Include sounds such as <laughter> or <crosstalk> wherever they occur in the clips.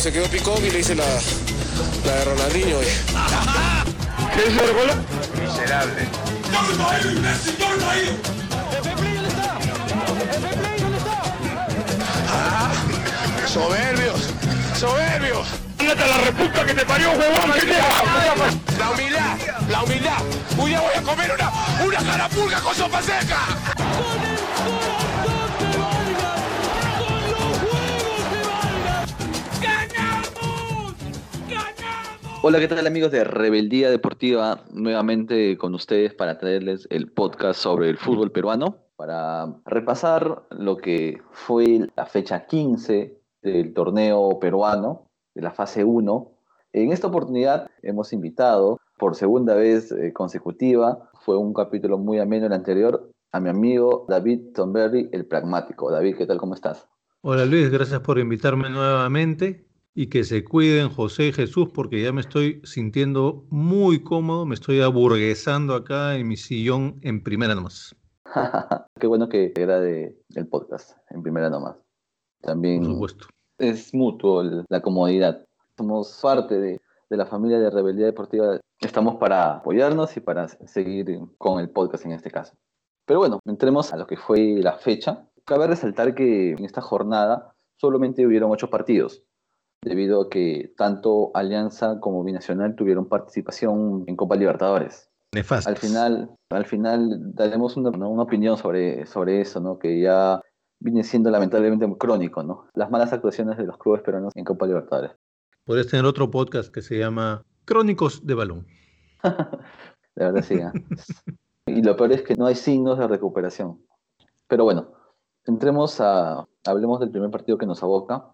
se quedó picón y le hice la, la de Ronaldinho. ¿Qué es el gol? Miserable. Ah, soberbios, soberbios. ¡Ándate a la reputa que te parió, huevón! ¿Qué te La humildad, la humildad. Un día voy a comer una, una carapulga con sopa seca. Hola, ¿qué tal amigos de Rebeldía Deportiva? Nuevamente con ustedes para traerles el podcast sobre el fútbol peruano, para repasar lo que fue la fecha 15 del torneo peruano, de la fase 1. En esta oportunidad hemos invitado por segunda vez eh, consecutiva, fue un capítulo muy ameno el anterior, a mi amigo David Tomberry, el pragmático. David, ¿qué tal? ¿Cómo estás? Hola Luis, gracias por invitarme nuevamente y que se cuiden José y Jesús porque ya me estoy sintiendo muy cómodo, me estoy aburguesando acá en mi sillón en primera nomás. <laughs> Qué bueno que era de, el podcast en primera nomás. También Por supuesto. es mutuo el- la comodidad. Somos parte de, de la familia de Rebeldía Deportiva. Estamos para apoyarnos y para seguir con el podcast en este caso. Pero bueno, entremos a lo que fue la fecha. Cabe resaltar que en esta jornada solamente hubieron ocho partidos, debido a que tanto Alianza como Binacional tuvieron participación en Copa Libertadores. Nefasto. Al final, al final daremos una, ¿no? una opinión sobre, sobre eso, ¿no? que ya viene siendo lamentablemente crónico, ¿no? las malas actuaciones de los clubes peruanos en Copa Libertadores. Podrías tener otro podcast que se llama Crónicos de Balón. <laughs> La verdad sí. ¿eh? y lo peor es que no hay signos de recuperación. Pero bueno, entremos a, hablemos del primer partido que nos aboca.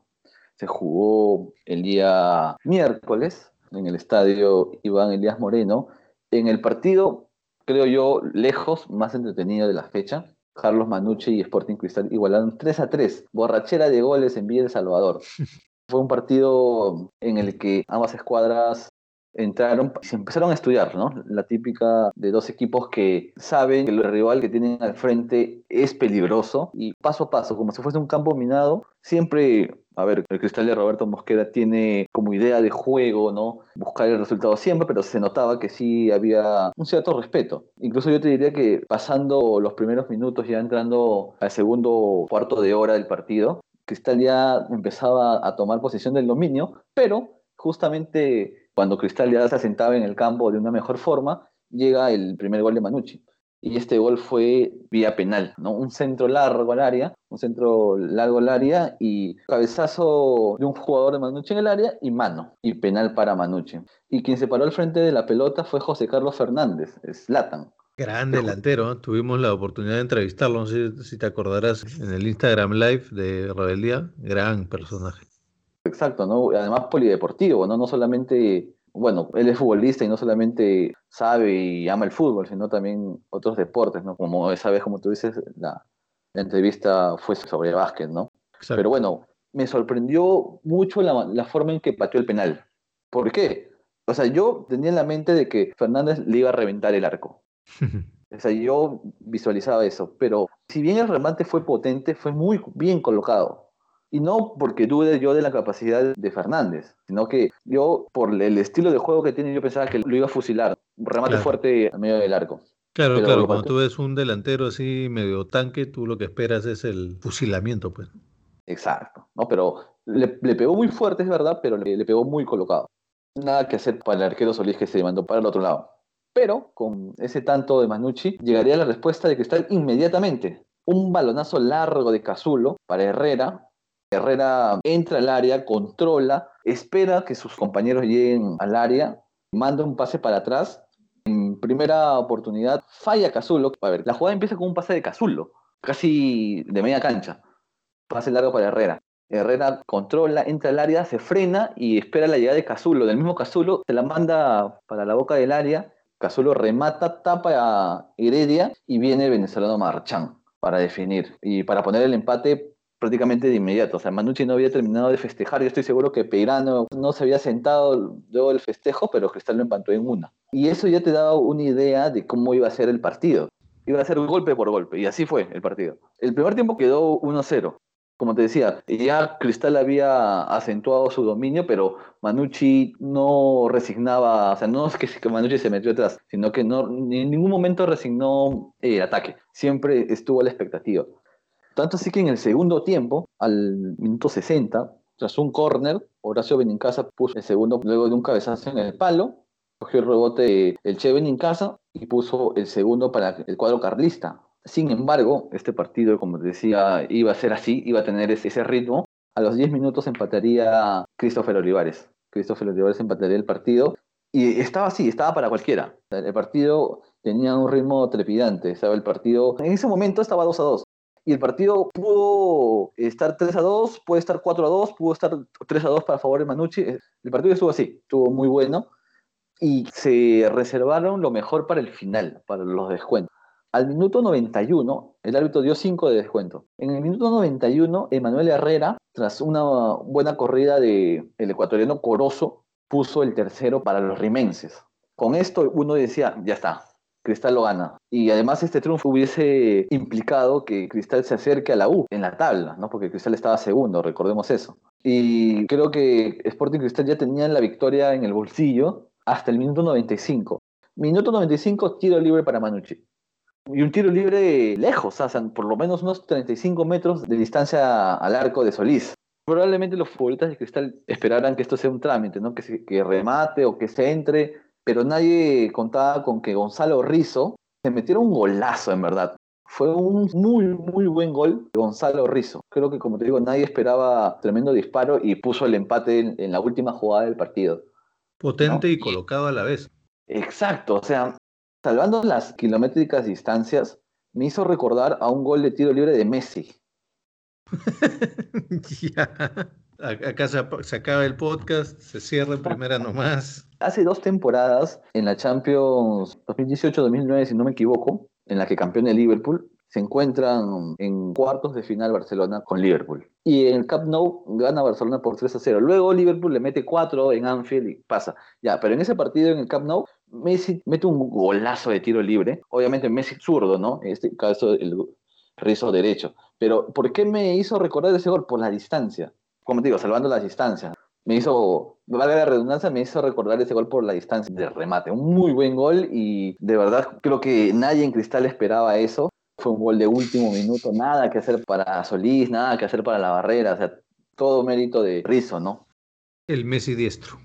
Se jugó el día miércoles en el estadio Iván Elías Moreno. En el partido, creo yo, lejos, más entretenido de la fecha. Carlos Manucci y Sporting Cristal igualaron 3 a 3. Borrachera de goles en Villa El Salvador. <laughs> Fue un partido en el que ambas escuadras entraron y se empezaron a estudiar, ¿no? La típica de dos equipos que saben que el rival que tienen al frente es peligroso y paso a paso, como si fuese un campo minado, siempre, a ver, el cristal de Roberto Mosquera tiene como idea de juego, ¿no? Buscar el resultado siempre, pero se notaba que sí había un cierto respeto. Incluso yo te diría que pasando los primeros minutos, ya entrando al segundo cuarto de hora del partido, Cristal ya empezaba a tomar posesión del dominio, pero justamente cuando Cristal ya se asentaba en el campo de una mejor forma, llega el primer gol de Manucci. Y este gol fue vía penal, ¿no? Un centro largo al área, un centro largo al área y cabezazo de un jugador de Manucci en el área y mano, y penal para Manucci. Y quien se paró al frente de la pelota fue José Carlos Fernández, Slatan. Gran delantero, ¿eh? tuvimos la oportunidad de entrevistarlo, no sé si te acordarás, en el Instagram Live de Rebeldía. Gran personaje. Exacto, ¿no? Además polideportivo, ¿no? No solamente, bueno, él es futbolista y no solamente sabe y ama el fútbol, sino también otros deportes, ¿no? Como esa vez, como tú dices, la, la entrevista fue sobre básquet, ¿no? Exacto. Pero bueno, me sorprendió mucho la, la forma en que pateó el penal. ¿Por qué? O sea, yo tenía en la mente de que Fernández le iba a reventar el arco. <laughs> O sea, yo visualizaba eso, pero si bien el remate fue potente, fue muy bien colocado. Y no porque dude yo de la capacidad de Fernández, sino que yo, por el estilo de juego que tiene, yo pensaba que lo iba a fusilar. Un remate Claro. fuerte a medio del arco. Claro, Pero claro, cuando tú ves un delantero así medio tanque, tú lo que esperas es el fusilamiento, pues. Exacto. ¿no? Pero le, le pegó muy fuerte, es verdad, pero le, le pegó muy colocado. Nada que hacer para el arquero Solís que se mandó para el otro lado. Pero con ese tanto de Manucci, llegaría la respuesta de Cristal inmediatamente. Un balonazo largo de Cazulo para Herrera. Herrera entra al área, controla, espera que sus compañeros lleguen al área, manda un pase para atrás. En primera oportunidad falla Cazulo. A ver, la jugada empieza con un pase de Cazulo, casi de media cancha. Pase largo para Herrera. Herrera controla, entra al área, se frena y espera la llegada de Cazulo. Del mismo Cazulo se la manda para la boca del área. Cazulo remata, tapa a Heredia y viene el venezolano Marchán para definir y para poner el empate prácticamente de inmediato. O sea, Manucci no había terminado de festejar. Yo estoy seguro que Peirano no se había sentado luego del festejo, pero Cristal lo empató en una. Y eso ya te daba una idea de cómo iba a ser el partido. Iba a ser golpe por golpe, y así fue el partido. El primer tiempo quedó 1-0. como te decía, ya Cristal había acentuado su dominio, pero Manucci no resignaba, o sea, no es que Manucci se metió atrás, sino que no, en ningún momento resignó el eh, ataque, siempre estuvo a la expectativa. Tanto así que en el segundo tiempo, al minuto 60, tras un córner, Horacio Benincasa puso el segundo luego de un cabezazo en el palo, cogió el rebote el Che Benincasa y puso el segundo para el cuadro carlista. Sin embargo, este partido, como decía, iba a ser así, iba a tener ese, ritmo. A los 10 minutos empataría Christopher Olivares. Christopher Olivares empataría el partido y estaba así, estaba para cualquiera. El partido tenía un ritmo trepidante, estaba el partido, en ese momento estaba 2 a 2. Y el partido pudo estar 3 a 2, puede estar 4 a 2, pudo estar 3 a 2 para favor de Manucci. El partido estuvo así, estuvo muy bueno. Y se reservaron lo mejor para el final, para los descuentos. Al minuto 91, el árbitro dio 5 de descuento. En el minuto 91, Emanuel Herrera, tras una buena corrida del ecuatoriano Corozo, puso el tercero para los rimenses. Con esto uno decía, ya está, Cristal lo gana. Y además este triunfo hubiese implicado que Cristal se acerque a la U en la tabla, ¿no? porque Cristal estaba segundo, recordemos eso. Y creo que Sporting Cristal ya tenía la victoria en el bolsillo hasta el minuto 95. Minuto 95, tiro libre para Manucci. Y un tiro libre lejos, o sea, por lo menos unos 35 metros de distancia al arco de Solís. Probablemente los futbolistas de Cristal esperaran que esto sea un trámite, ¿no? que, que remate o que se entre, pero nadie contaba con que Gonzalo Rizo se metiera un golazo, en verdad. Fue un muy, muy buen gol de Gonzalo Rizo. Creo que, como te digo, nadie esperaba tremendo disparo y puso el empate en, la última jugada del partido. Potente y colocado a la vez. Exacto, o sea, salvando las kilométricas distancias, me hizo recordar a un gol de tiro libre de Messi. <laughs> ya. Acá se, acaba el podcast, se cierra en primera nomás. Hace dos temporadas, en la Champions 2018-2009, si no me equivoco, en la que campeón el Liverpool, se encuentran en cuartos de final Barcelona con Liverpool. Y en el Cup Nou gana Barcelona por 3 a 0. Luego Liverpool le mete 4 en Anfield y pasa. Ya, pero en ese partido en el Cup Nou, Messi mete un golazo de tiro libre. Obviamente Messi zurdo, ¿no? En este caso el rizo derecho. Pero ¿por qué me hizo recordar ese gol? Por la distancia. Como te digo, salvando las distancias. Me hizo, valga la redundancia, me hizo recordar ese gol por la distancia de remate. Un muy buen gol y de verdad creo que nadie en Cristal esperaba eso. Fue un gol de último minuto, nada que hacer para Solís, nada que hacer para la barrera, o sea, todo mérito de Rizzo, ¿no? El Messi diestro.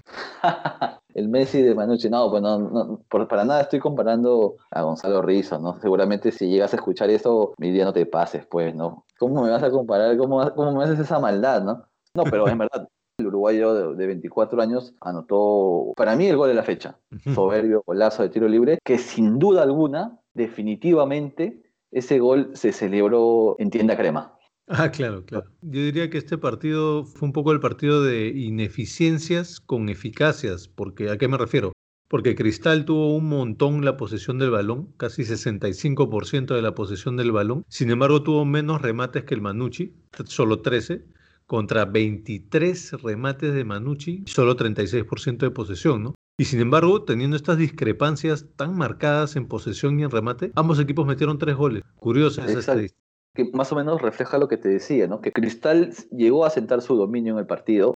<laughs> el Messi de Manucci, no, pues no, para nada estoy comparando a Gonzalo Rizzo, ¿no? Seguramente si llegas a escuchar eso, mi día no te pases, pues, ¿no? ¿Cómo me vas a comparar? ¿Cómo, cómo me haces esa maldad, no? No, pero en verdad, el uruguayo de, 24 años anotó, para mí, el gol de la fecha. Soberbio golazo de tiro libre, que sin duda alguna, definitivamente, ese gol se celebró en tienda crema. Ah, claro, claro. Yo diría que este partido fue un poco el partido de ineficiencias con eficacias, porque ¿a qué me refiero? Porque Cristal tuvo un montón la posesión del balón, casi 65% de la posesión del balón. Sin embargo, tuvo menos remates que el Manucci, solo 13, contra 23 remates de Manucci, solo 36% de posesión, ¿no? Y sin embargo, teniendo estas discrepancias tan marcadas en posesión y en remate, ambos equipos metieron tres goles. Curiosa esa estadística. Que más o menos refleja lo que te decía, ¿no? Que Cristal llegó a sentar su dominio en el partido,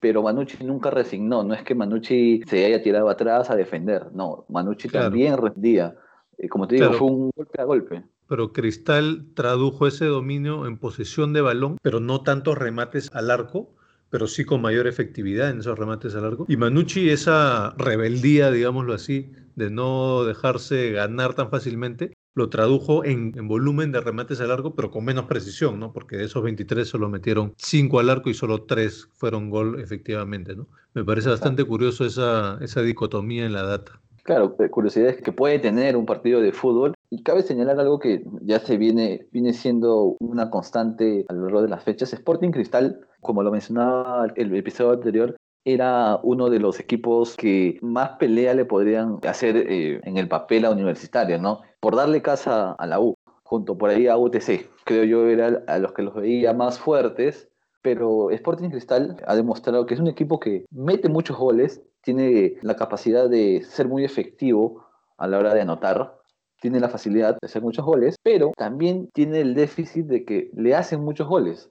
pero Manucci nunca resignó. No es que Manucci se haya tirado atrás a defender, no. Manucci también rendía. Eh, como te digo, fue un golpe a golpe. Pero Cristal tradujo ese dominio en posesión de balón, pero no tantos remates al arco pero sí con mayor efectividad en esos remates a largo. Y Manucci, esa rebeldía, digámoslo así, de no dejarse ganar tan fácilmente, lo tradujo en, volumen de remates a largo, pero con menos precisión, ¿no? Porque de esos 23 solo metieron 5 al arco y solo 3 fueron gol efectivamente, ¿no? Me parece bastante curioso esa, esa dicotomía en la data. Claro, curiosidades que puede tener un partido de fútbol. Y cabe señalar algo que ya se viene, viene siendo una constante a lo largo de las fechas. Sporting Cristal como lo mencionaba el episodio anterior, era uno de los equipos que más pelea le podrían hacer eh, en el papel a Universitario, ¿no? Por darle casa a la U, junto por ahí a UTC. Creo yo era a los que los veía más fuertes, pero Sporting Cristal ha demostrado que es un equipo que mete muchos goles, tiene la capacidad de ser muy efectivo a la hora de anotar, tiene la facilidad de hacer muchos goles, pero también tiene el déficit de que le hacen muchos goles.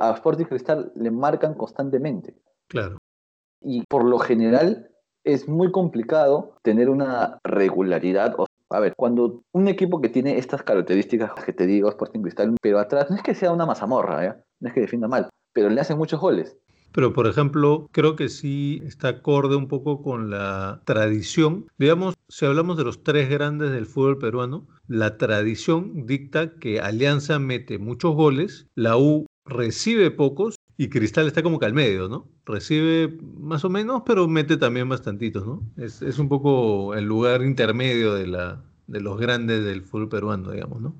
A Sporting Cristal le marcan constantemente. Claro. Y por lo general es muy complicado tener una regularidad. O- A ver, cuando un equipo que tiene estas características que te digo, Sporting Cristal, pero atrás, no es que sea una mazamorra, ¿ya? no es que defienda mal, pero le hacen muchos goles. Pero, por ejemplo, creo que sí está acorde un poco con la tradición. Digamos, si hablamos de los tres grandes del fútbol peruano, la tradición dicta que Alianza mete muchos goles, la U recibe pocos y Cristal está como que al medio, ¿no? Recibe más o menos, pero mete también bastantitos, ¿no? Es, es un poco el lugar intermedio de, la, de los grandes del fútbol peruano, digamos, ¿no?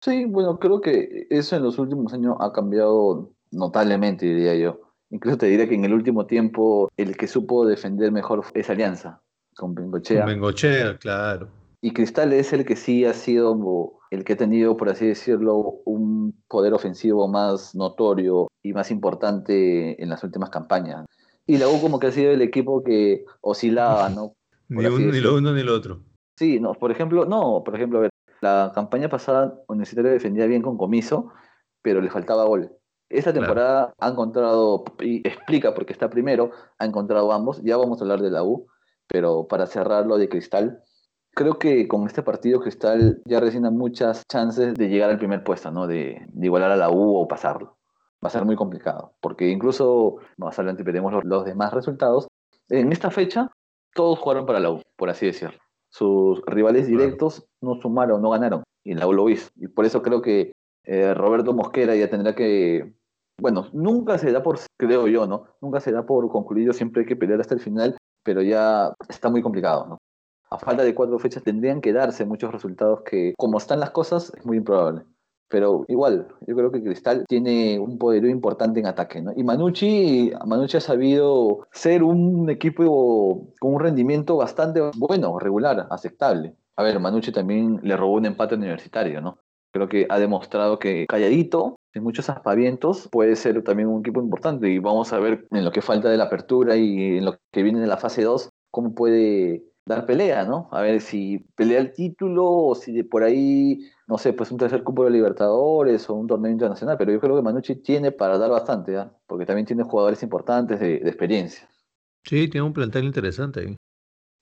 Sí, bueno, creo que eso en los últimos años ha cambiado notablemente, diría yo. Incluso te diría que en el último tiempo el que supo defender mejor es Alianza, con Bengochea. Con Bengochea, claro. Y Cristal es el que sí ha sido el que ha tenido, por así decirlo, un poder ofensivo más notorio y más importante en las últimas campañas. Y la U como que ha sido el equipo que oscilaba, ¿no? <laughs> Ni, un- ni lo uno ni lo otro. Sí, no, por ejemplo, no, por ejemplo, a ver, la campaña pasada Universitario defendía bien con comiso, pero le faltaba gol. Esta Claro. temporada ha encontrado, y explica porque está primero, ha encontrado ambos, ya vamos a hablar de la U, pero para cerrar lo de Cristal, creo que con este partido Cristal ya recién muchas chances de llegar al primer puesto, ¿no? De, de igualar a la U o pasarlo. Va a ser muy complicado, porque incluso más adelante veremos los, los demás resultados. En esta fecha, todos jugaron para la U, por así decirlo. Sus rivales directos no sumaron, no ganaron, y la U lo hizo. Y por eso creo que eh, Roberto Mosquera ya tendrá que, bueno, nunca se da por, creo yo, ¿no? Nunca se por concluido, siempre hay que pelear hasta el final, pero ya está muy complicado. A falta de cuatro fechas tendrían que darse muchos resultados que, como están las cosas, es muy improbable. Pero igual, yo creo que Cristal tiene un poderío importante en ataque, ¿no? Y Manucci, Manucci ha sabido ser un equipo con un rendimiento bastante bueno, regular, aceptable. A ver, Manucci también le robó un empate universitario, ¿no? Creo que ha demostrado que calladito, sin muchos aspavientos, puede ser también un equipo importante. Y vamos a ver en lo que falta de la apertura y en lo que viene de la fase 2, cómo puede dar pelea, ¿no? A ver si pelea el título o si de por ahí, no sé, pues un tercer cupo de Libertadores o un torneo internacional. Pero yo creo que Manucci tiene para dar bastante, ¿ah? Porque también tiene jugadores importantes de, de experiencia. Sí, tiene un plantel interesante.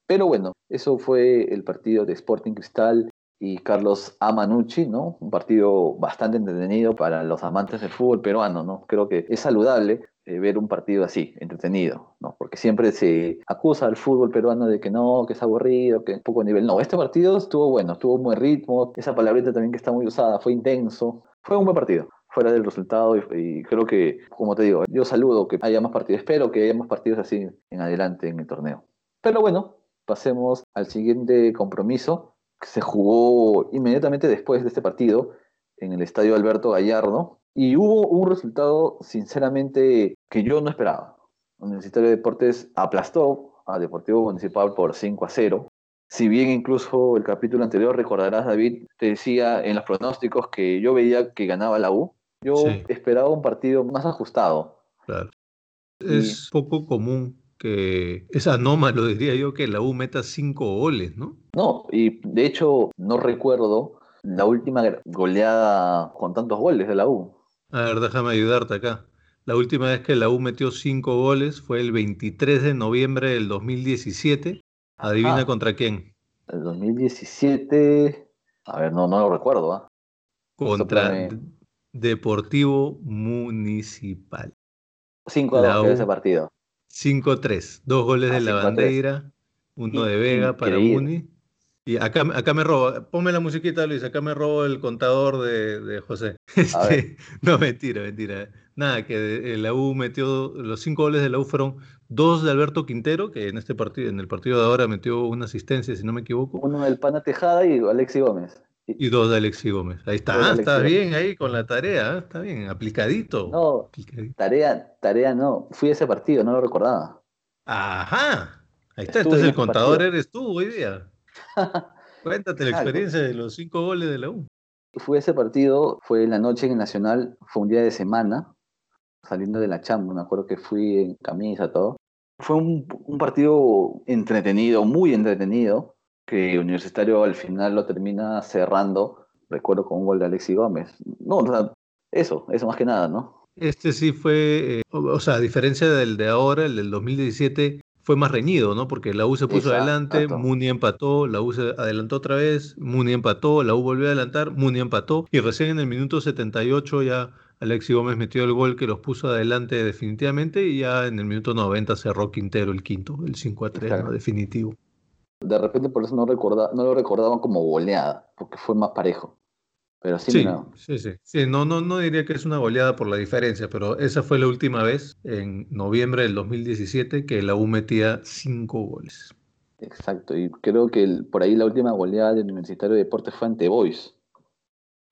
Pero bueno, eso fue el partido de Sporting Cristal y Carlos Amanucci, ¿no? Un partido bastante entretenido para los amantes del fútbol peruano, ¿no? Creo que es saludable eh, ver un partido así, entretenido, ¿no? Porque siempre se acusa al fútbol peruano de que no, que es aburrido, que es poco nivel. No, este partido estuvo bueno, estuvo buen ritmo, esa palabrita también que está muy usada, fue intenso, fue un buen partido. Fuera del resultado, y, y creo que, como te digo, yo saludo que haya más partidos, espero que haya más partidos así en adelante en el torneo. Pero bueno, pasemos al siguiente compromiso, se jugó inmediatamente después de este partido en el estadio Alberto Gallardo. Y hubo un resultado, sinceramente, que yo no esperaba. Universitario de Deportes aplastó a Deportivo Municipal por 5 a 0. Si bien incluso el capítulo anterior, recordarás, David, te decía en los pronósticos que yo veía que ganaba la U, yo Sí. esperaba un partido más ajustado. Claro. Y- Es poco común que, es anómalo diría yo, que la U meta cinco goles, ¿no? No, y de hecho no recuerdo la última goleada con tantos goles de la U. A ver, déjame ayudarte acá. La última vez que la U metió cinco goles fue el 23 de noviembre del 2017. Adivina Ajá. contra quién. El 2017, a ver, no, no lo recuerdo, ¿ah? Contra Deportivo Municipal. 5 a La 2 quedó U. ese partido. 5-3. Dos goles Ah, de la 5 a 3. bandera, uno de Vega para. Muni. Y acá, acá me robo, ponme la musiquita, Luis, acá me robo el contador de, de José. <laughs> Este, no, mentira, mentira. Nada, que de- la U metió, los cinco goles de la U fueron dos de Alberto Quintero, que en este partido, en el partido de ahora metió una asistencia, si no me equivoco, Uno del Pana Tejada y Alexi Gómez. Y- dos de Alexi Gómez. Ahí está, Alexi está bien ahí con la tarea, ¿eh? está bien, aplicadito. No, aplicadito. tarea, tarea no. Fui a ese partido, no lo recordaba. Ajá, ahí está, Estuve entonces en el contador partido. eres tú hoy día. <laughs> Cuéntate la experiencia de los cinco goles de la U. Fui a ese partido, fue en la noche en el Nacional, fue un día de semana, saliendo de la chamba, me acuerdo que fui en camisa, todo. Fue un, un partido entretenido, muy entretenido, que Universitario al final lo termina cerrando, recuerdo con un gol de Alexi Gómez. No, o sea, eso, eso más que nada, ¿no? Este sí fue, eh, o, sea, a diferencia del de ahora, el del 2017 fue más reñido, ¿no? Porque la U se puso Exacto. adelante, Muni empató, la U se adelantó otra vez, Muni empató, la U volvió a adelantar, Muni empató, y recién en el minuto 78 ya Alexi Gómez metió el gol que los puso adelante definitivamente, y ya en el minuto 90 cerró Quintero el quinto, el 5 a 3, ¿no? Exacto. definitivo. De repente por eso no, recorda, no lo recordaban como goleada, porque fue más parejo. Pero sí, Sí, sí, sí. Sí, no, no, no diría que es una goleada por la diferencia, pero esa fue la última vez, en noviembre del 2017, que la U metía cinco goles. exacto. Y creo que el- por ahí la última goleada del Universitario de Deportes fue ante Boys,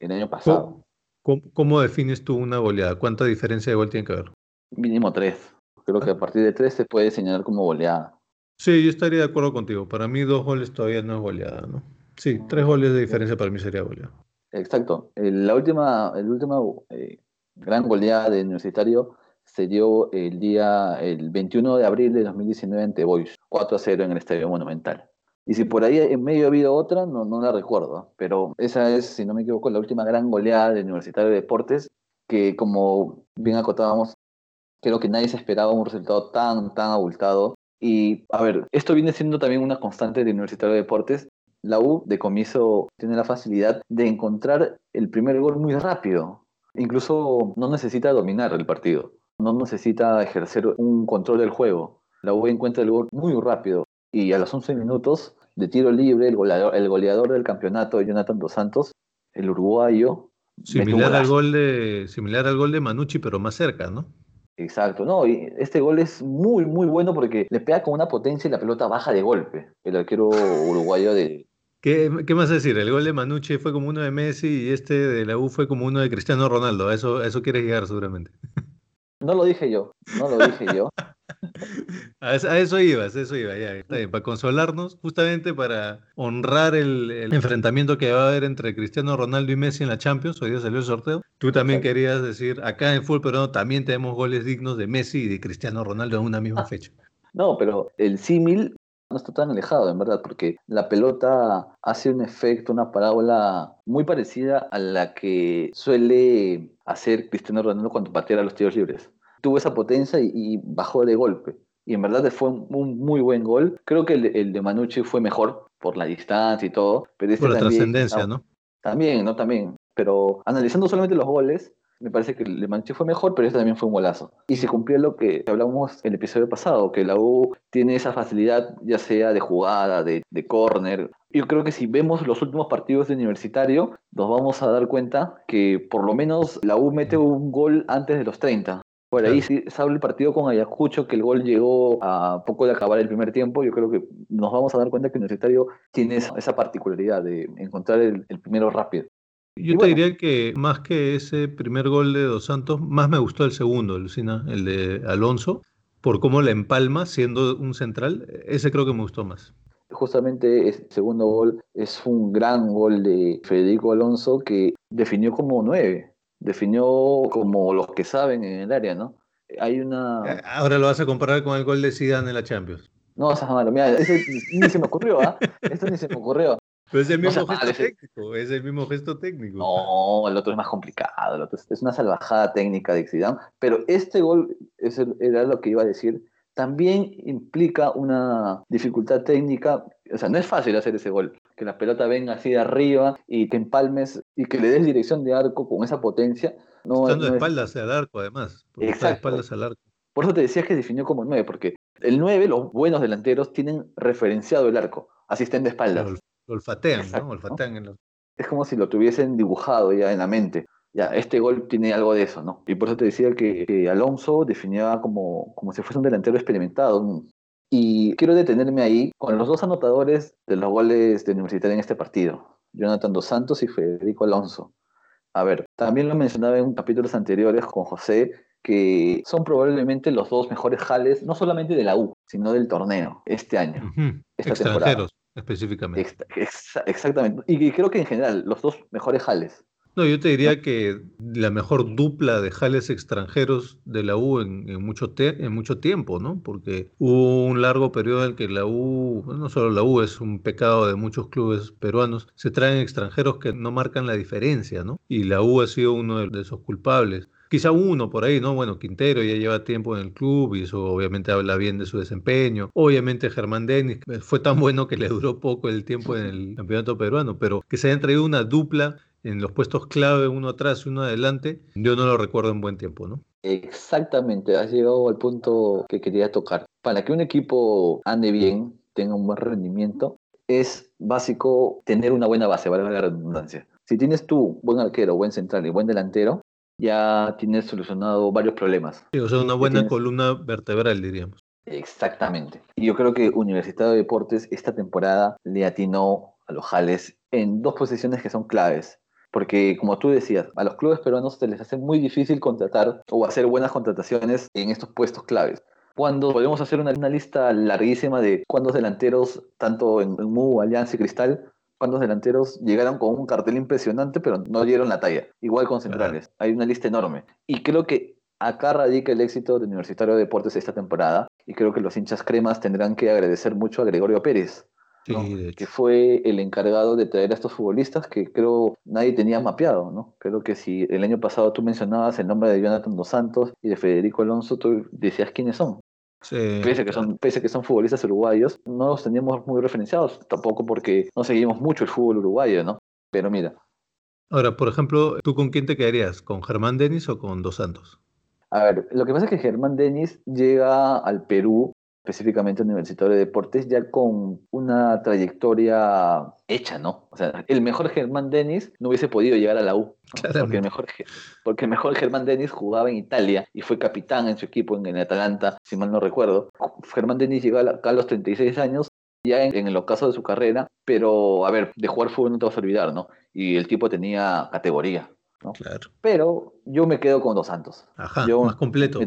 el año pasado. ¿Cómo, cómo defines tú una goleada? ¿Cuánta diferencia de gol tiene que haber? Mínimo tres. Creo que a partir de tres se puede señalar como goleada. Sí, yo estaría de acuerdo contigo. Para mí dos goles todavía no es goleada, ¿no? Sí, tres goles de diferencia para mí sería goleada. Exacto. La última, el última eh, gran goleada del Universitario se dio el día, el 21 de abril de 2019 ante Boys, 4 a 0 en el Estadio Monumental. Y si por ahí en medio ha habido otra, no, no la recuerdo, pero esa es, si no me equivoco, la última gran goleada del Universitario de Deportes, que como bien acotábamos, creo que nadie se esperaba un resultado tan, tan abultado. Y a ver, esto viene siendo también una constante del Universitario de Deportes, la U de comienzo tiene la facilidad de encontrar el primer gol muy rápido. Incluso no necesita dominar el partido, no necesita ejercer un control del juego. La U encuentra el gol muy rápido y a los 11 minutos de tiro libre, el goleador, el goleador del campeonato, Jonathan Dos Santos, el uruguayo. Similar al gol de, similar al gol de Manucci, pero más cerca, ¿no? Exacto, no, y este gol es muy, muy bueno porque le pega con una potencia y la pelota baja de golpe. El arquero uruguayo de, ¿Qué, qué más decir? El gol de Manucci fue como uno de Messi y este de la U fue como uno de Cristiano Ronaldo. Eso, a eso quieres llegar seguramente. <laughs> No lo dije yo, no lo dije yo. <laughs> A eso, ibas, a eso iba, ya. Está bien, para consolarnos, justamente para honrar el, el enfrentamiento que va a haber entre Cristiano Ronaldo y Messi en la Champions. Hoy día salió el sorteo. Tú también Exacto. querías decir, acá en fútbol peruano también tenemos goles dignos de Messi y de Cristiano Ronaldo en una misma fecha. No, pero el símil no está tan alejado, en verdad, porque la pelota hace un efecto, una parábola muy parecida a la que suele hacer Cristiano Ronaldo cuando patea a los tiros libres. Tuvo esa potencia y, y bajó de golpe. Y en verdad fue un, un muy buen gol. Creo que el, de- el de Manucci fue mejor por la distancia y todo. Pero este Por la trascendencia, ¿no? También, ¿no? También. Pero analizando solamente los goles, me parece que el de Manche fue mejor, pero este también fue un golazo. Y se cumplió lo que hablamos el episodio pasado, que la U tiene esa facilidad, ya sea de jugada, de, de córner. Yo creo que si vemos los últimos partidos de Universitario, nos vamos a dar cuenta que por lo menos la U mete un gol antes de los 30. Por ahí sí se habla el partido con Ayacucho, que el gol llegó a poco de acabar el primer tiempo. Yo creo que nos vamos a dar cuenta que Universitario tiene esa, particularidad de encontrar el, el primero rápido. Yo te diría que más que ese primer gol de Dos Santos, más me gustó el segundo, Lucina, el de Alonso, por cómo la empalma siendo un central. Ese creo que me gustó más. Justamente el segundo gol es un gran gol de Federico Alonso que definió como nueve, definió como los que saben en el área, ¿no? Hay una... Eh, Ahora lo vas a comparar con el gol de Zidane en la Champions. No, esa malo, mira, ese ni se me ocurrió, ¿ah? Esto ni se me ocurrió. Pero es el mismo gesto mal, ese- técnico, es el mismo gesto técnico. No, el otro es más complicado, el otro es, es una salvajada técnica de Zidane, pero este gol es el- era lo que iba a decir, también implica una dificultad técnica, o sea, no es fácil hacer ese gol, que la pelota venga así de arriba y que empalmes y que le des dirección de arco con esa potencia. No, Estando no de es- espaldas al arco, además. Exacto. espaldas al arco. por eso te decía que definió como nueve, porque el 9, los buenos delanteros, tienen referenciado el arco, así estén de espaldas. Lo, lo olfatean, Exacto, ¿no? ¿no? Olfatean en los- es como si lo tuviesen dibujado ya en la mente. Ya, este gol tiene algo de eso, ¿no? Y por eso te decía que, que Alonso definía como, como si fuese un delantero experimentado. un- Y quiero detenerme ahí con los dos anotadores de los goles de Universitario en este partido, Jonathan Dos Santos y Federico Alonso. A ver, también lo mencionaba en capítulos anteriores con José, que son probablemente los dos mejores jales, no solamente de la U, sino del torneo, este año. Esta temporada. Extranjeros, específicamente. Ex- exa- exactamente. Y creo que en general, los dos mejores jales. No, yo te diría que la mejor dupla de jales extranjeros de la U en, en mucho, te- en mucho tiempo, ¿no? Porque hubo un largo periodo en que la U, no solo la U, es un pecado de muchos clubes peruanos, se traen extranjeros que no marcan la diferencia, ¿no? Y la U ha sido uno de, de esos culpables. Quizá uno por ahí, ¿no? Bueno, Quintero ya lleva tiempo en el club y eso obviamente habla bien de su desempeño. Obviamente Germán Denis fue tan bueno que le duró poco el tiempo en el campeonato peruano, pero que se hayan traído una dupla en los puestos clave, uno atrás y uno adelante, yo no lo recuerdo en buen tiempo, ¿no? Exactamente, has llegado al punto que quería tocar. Para que un equipo ande bien, tenga un buen rendimiento, es básico tener una buena base, valga la redundancia. Si tienes tú buen arquero, buen central y buen delantero, ya tienes solucionado varios problemas. Sí, o sea, una buena columna vertebral, diríamos. Exactamente. Y yo creo que Universitario de Deportes esta temporada le atinó a los Jales en dos posiciones que son claves. Porque, como tú decías, a los clubes peruanos se les hace muy difícil contratar o hacer buenas contrataciones en estos puestos claves. Cuando podemos hacer una, lista larguísima de cuántos delanteros, tanto en, en MU, Alianza y Cristal, cuántos delanteros llegaron con un cartel impresionante, pero no dieron la talla. Igual con centrales. Hay una lista enorme. Y creo que acá radica el éxito de Universitario de Deportes esta temporada. Y creo que los hinchas cremas tendrán que agradecer mucho a Gregorio Pérez, que fue el encargado de traer a estos futbolistas que creo nadie tenía mapeado, ¿no? Creo que si el año pasado tú mencionabas el nombre de Jonathan Dos Santos y de Federico Alonso, tú decías quiénes son. Pese, a que son, pese que son futbolistas uruguayos, no los teníamos muy referenciados, tampoco porque no seguimos mucho el fútbol uruguayo, ¿no? Pero mira. Ahora, por ejemplo, ¿tú con quién te quedarías? ¿Con Germán Denis o con Dos Santos? A ver, lo que pasa es que Germán Denis llega al Perú específicamente Universitario de Deportes, ya con una trayectoria hecha, ¿no? O sea, el mejor Germán Denis no hubiese podido llegar a la U, porque, el mejor, porque el mejor Germán Denis jugaba en Italia y fue capitán en su equipo en el Atalanta, si mal no recuerdo. Germán Denis llegó acá a los 36 años, ya en, el ocaso de su carrera, pero a ver, de jugar fútbol no te vas a olvidar, ¿no? Y el tipo tenía categoría, ¿no? Claro. Pero yo me quedo con Dos Santos. Ajá, más completo.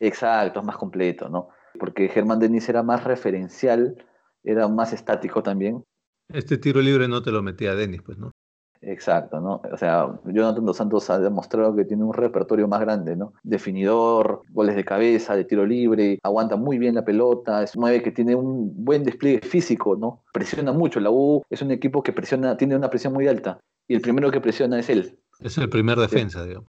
exacto, es más completo, ¿no? Porque Germán Denis era más referencial, era más estático también. Este tiro libre no te lo metía Denis, pues, ¿no? Exacto, ¿no? O sea, Jonathan Dos Santos ha demostrado que tiene un repertorio más grande, ¿no? Definidor, goles de cabeza, de tiro libre, aguanta muy bien la pelota, es un 9 que tiene un buen despliegue físico, ¿no? Presiona mucho. La U es un equipo que presiona, tiene una presión muy alta y el primero que presiona es él. Es el primer defensa, digamos.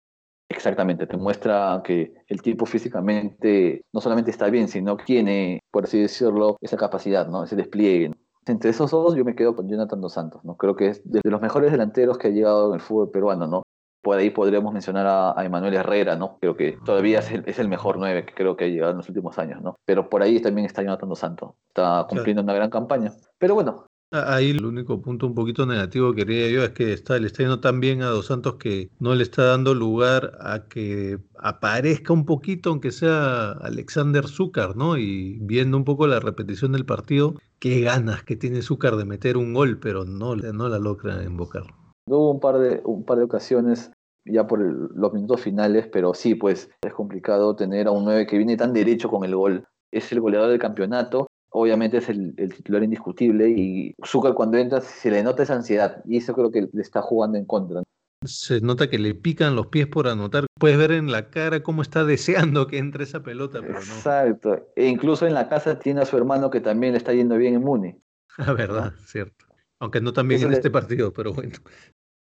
Exactamente, te muestra que el tipo físicamente no solamente está bien, sino que tiene, por así decirlo, esa capacidad, ¿no? ese despliegue. Entre esos dos yo me quedo con Jonathan Dos Santos, ¿no? Creo que es de los mejores delanteros que ha llegado en el fútbol peruano, ¿no? Por ahí podríamos mencionar a, Emanuel Herrera, ¿no? Creo que todavía es el, mejor nueve que creo que ha llegado en los últimos años, ¿no? Pero por ahí también está Jonathan Dos Santos. Está cumpliendo una gran campaña. Pero bueno, Ahí el único punto un poquito negativo que quería yo es que está, le está yendo tan bien a Dos Santos que no le está dando lugar a que aparezca un poquito, aunque sea Alexander Zúcar, ¿no? Y viendo un poco la repetición del partido, qué ganas que tiene Zúcar de meter un gol, pero no, no la logra invocar. Hubo un par de, un par de ocasiones ya por los minutos finales, pero sí, pues es complicado tener a un 9 que viene tan derecho con el gol. Es el goleador del campeonato obviamente es el, titular indiscutible y Zucker cuando entra se le nota esa ansiedad y eso creo que le está jugando en contra. Se nota que le pican los pies por anotar. Puedes ver en la cara cómo está deseando que entre esa pelota, pero no. Exacto. E incluso en la casa tiene a su hermano que también le está yendo bien en Muni. <laughs> La verdad, cierto. Aunque no también en este partido, pero bueno.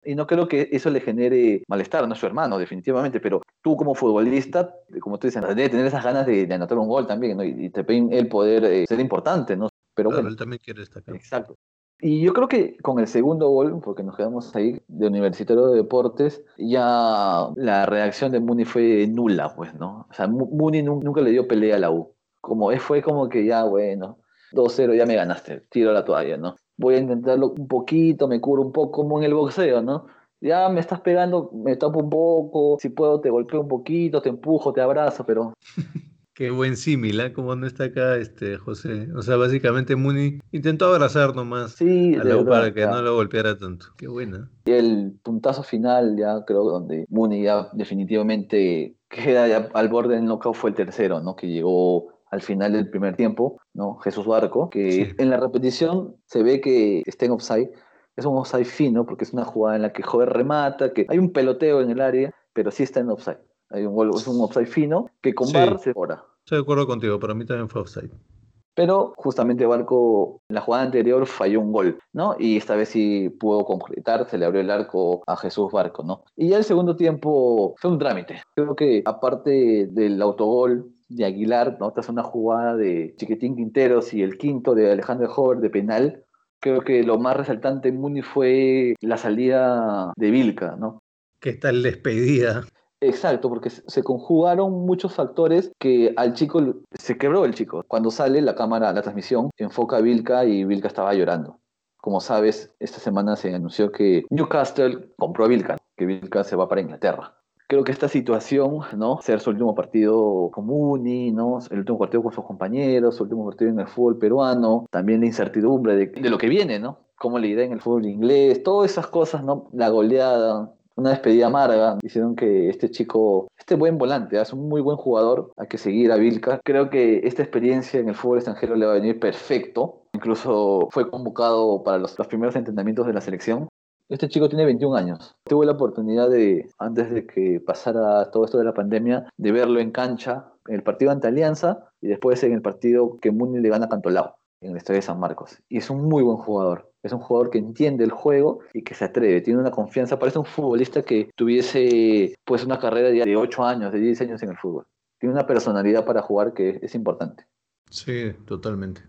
Y no creo que eso le genere malestar, no a su hermano, definitivamente, pero tú como futbolista, como tú dices, debe tener esas ganas de, anotar un gol también, ¿no? Y, te piden el poder eh, ser importante, ¿no? Pero bueno. él también quiere destacar. Exacto. Y yo creo que con el segundo gol, porque nos quedamos ahí de Universitario de Deportes, ya la reacción de Muni fue nula, pues, ¿no? O sea, Muni nunca le dio pelea a la U. Como fue como que ya, bueno, 2-0, ya me ganaste, tiro la toalla, ¿no? Voy a intentarlo un poquito, me curo un poco como en el boxeo, ¿no? Ya me estás pegando, me tapo un poco, si puedo te golpeo un poquito, te empujo, te abrazo, pero... <laughs> Qué buen símil, ¿eh? Como no está acá este José. O sea, básicamente Muni intentó abrazar nomás sí, a la para que no lo golpeara tanto. Qué buena. Y el puntazo final, ya creo, donde Muni ya definitivamente queda ya al borde del knockout fue el tercero, ¿no? Que llegó al final del primer tiempo, ¿no? Jesús Barco, que en la repetición se ve que está en offside. Es un offside fino porque es una jugada en la que Jover remata, que hay un peloteo en el área, pero sí está en offside. Hay un es un offside fino que con VAR se ora. Estoy de acuerdo contigo, para mí también fue offside. Pero justamente Barco en la jugada anterior falló un gol, ¿no? Y esta vez sí pudo concretar, se le abrió el arco a Jesús Barco, ¿no? Y ya el segundo tiempo fue un trámite. Creo que aparte del autogol de Aguilar, ¿no? Tras una jugada de Chiquitín Quinteros y el quinto de Alejandro Hover de penal, creo que lo más resaltante en Muni fue la salida de Vilca, ¿no? ¿Qué tal despedida? Exacto, porque se conjugaron muchos factores que al chico se quebró el chico. Cuando sale la cámara, la transmisión, enfoca a Vilca y Vilca estaba llorando. Como sabes, esta semana se anunció que Newcastle compró a Vilca, que Vilca se va para Inglaterra. Creo que esta situación, ¿no? Ser su último partido común, ¿no? El último partido con sus compañeros, su último partido en el fútbol peruano, también la incertidumbre de, lo que viene, ¿no? Cómo le irá en el fútbol inglés, todas esas cosas, ¿no? La goleada, una despedida amarga. Hicieron que este chico, este buen volante, es un muy buen jugador, hay que seguir a Vilca. Creo que esta experiencia en el fútbol extranjero le va a venir perfecto. Incluso fue convocado para los, los primeros entrenamientos de la selección. Este chico tiene 21 años. Tuve la oportunidad de, antes de que pasara todo esto de la pandemia, de verlo en cancha, en el partido ante Alianza y después en el partido que Muni le gana a Cantolao, en el Estadio de San Marcos. Y es un muy buen jugador. Es un jugador que entiende el juego y que se atreve, tiene una confianza. Parece un futbolista que tuviese pues una carrera de 8 años, de 10 años en el fútbol. Tiene una personalidad para jugar que es importante. Sí, totalmente.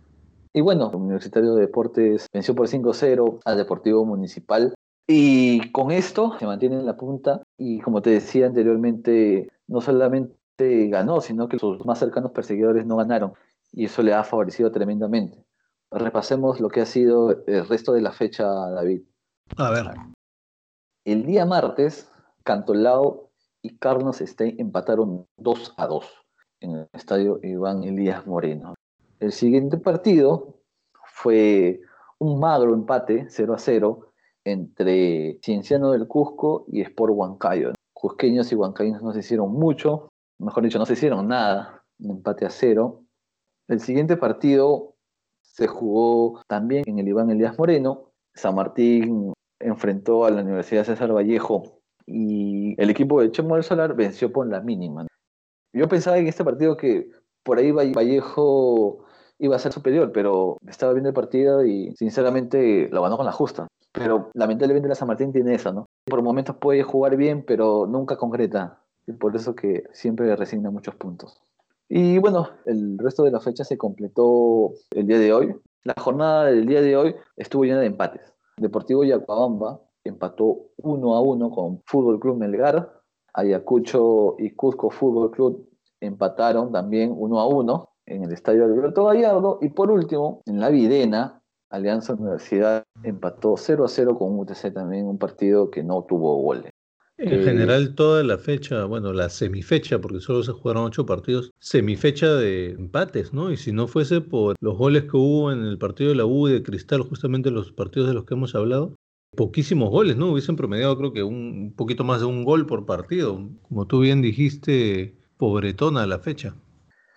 Y bueno, el Universitario de Deportes venció por 5-0 al Deportivo Municipal. Y con esto se mantiene en la punta y como te decía anteriormente, no solamente ganó, sino que sus más cercanos perseguidores no ganaron. Y eso le ha favorecido tremendamente repasemos lo que ha sido el resto de la fecha, David. A ver. El día martes, Cantolao y Carlos Stein empataron 2 a 2 en el estadio Iván Elías Moreno. El siguiente partido fue un magro empate 0 a 0 entre Cienciano del Cusco y Sport Huancayo. Cusqueños y huancaínos no se hicieron mucho, mejor dicho, no se hicieron nada, un empate a cero. El siguiente partido se jugó también en el Iván Elías Moreno. San Martín enfrentó a la Universidad César Vallejo y el equipo de Chemo del Solar venció por la mínima. Yo pensaba en este partido que por ahí Vallejo iba a ser superior, pero estaba viendo el partido y sinceramente lo ganó con la justa. Pero lamentablemente la San Martín tiene eso, ¿no? Por momentos puede jugar bien, pero nunca concreta. Y por eso que siempre resigna muchos puntos. Y bueno, el resto de la fecha se completó el día de hoy. La jornada del día de hoy estuvo llena de empates. Deportivo Yacuabamba empató 1 a 1 con Fútbol Club Melgar. Ayacucho y Cusco Fútbol Club empataron también 1 a 1 en el estadio Alberto Gallardo. Y por último, en la Videna, Alianza Universidad empató 0 a 0 con UTC también, un partido que no tuvo goles. En general, toda la fecha, bueno, la semifecha, porque solo se jugaron ocho partidos, semifecha de empates, ¿no? Y si no fuese por los goles que hubo en el partido de la U y de Cristal, justamente los partidos de los que hemos hablado, poquísimos goles, ¿no? Hubiesen promediado creo que un poquito más de un gol por partido. Como tú bien dijiste, pobretona la fecha.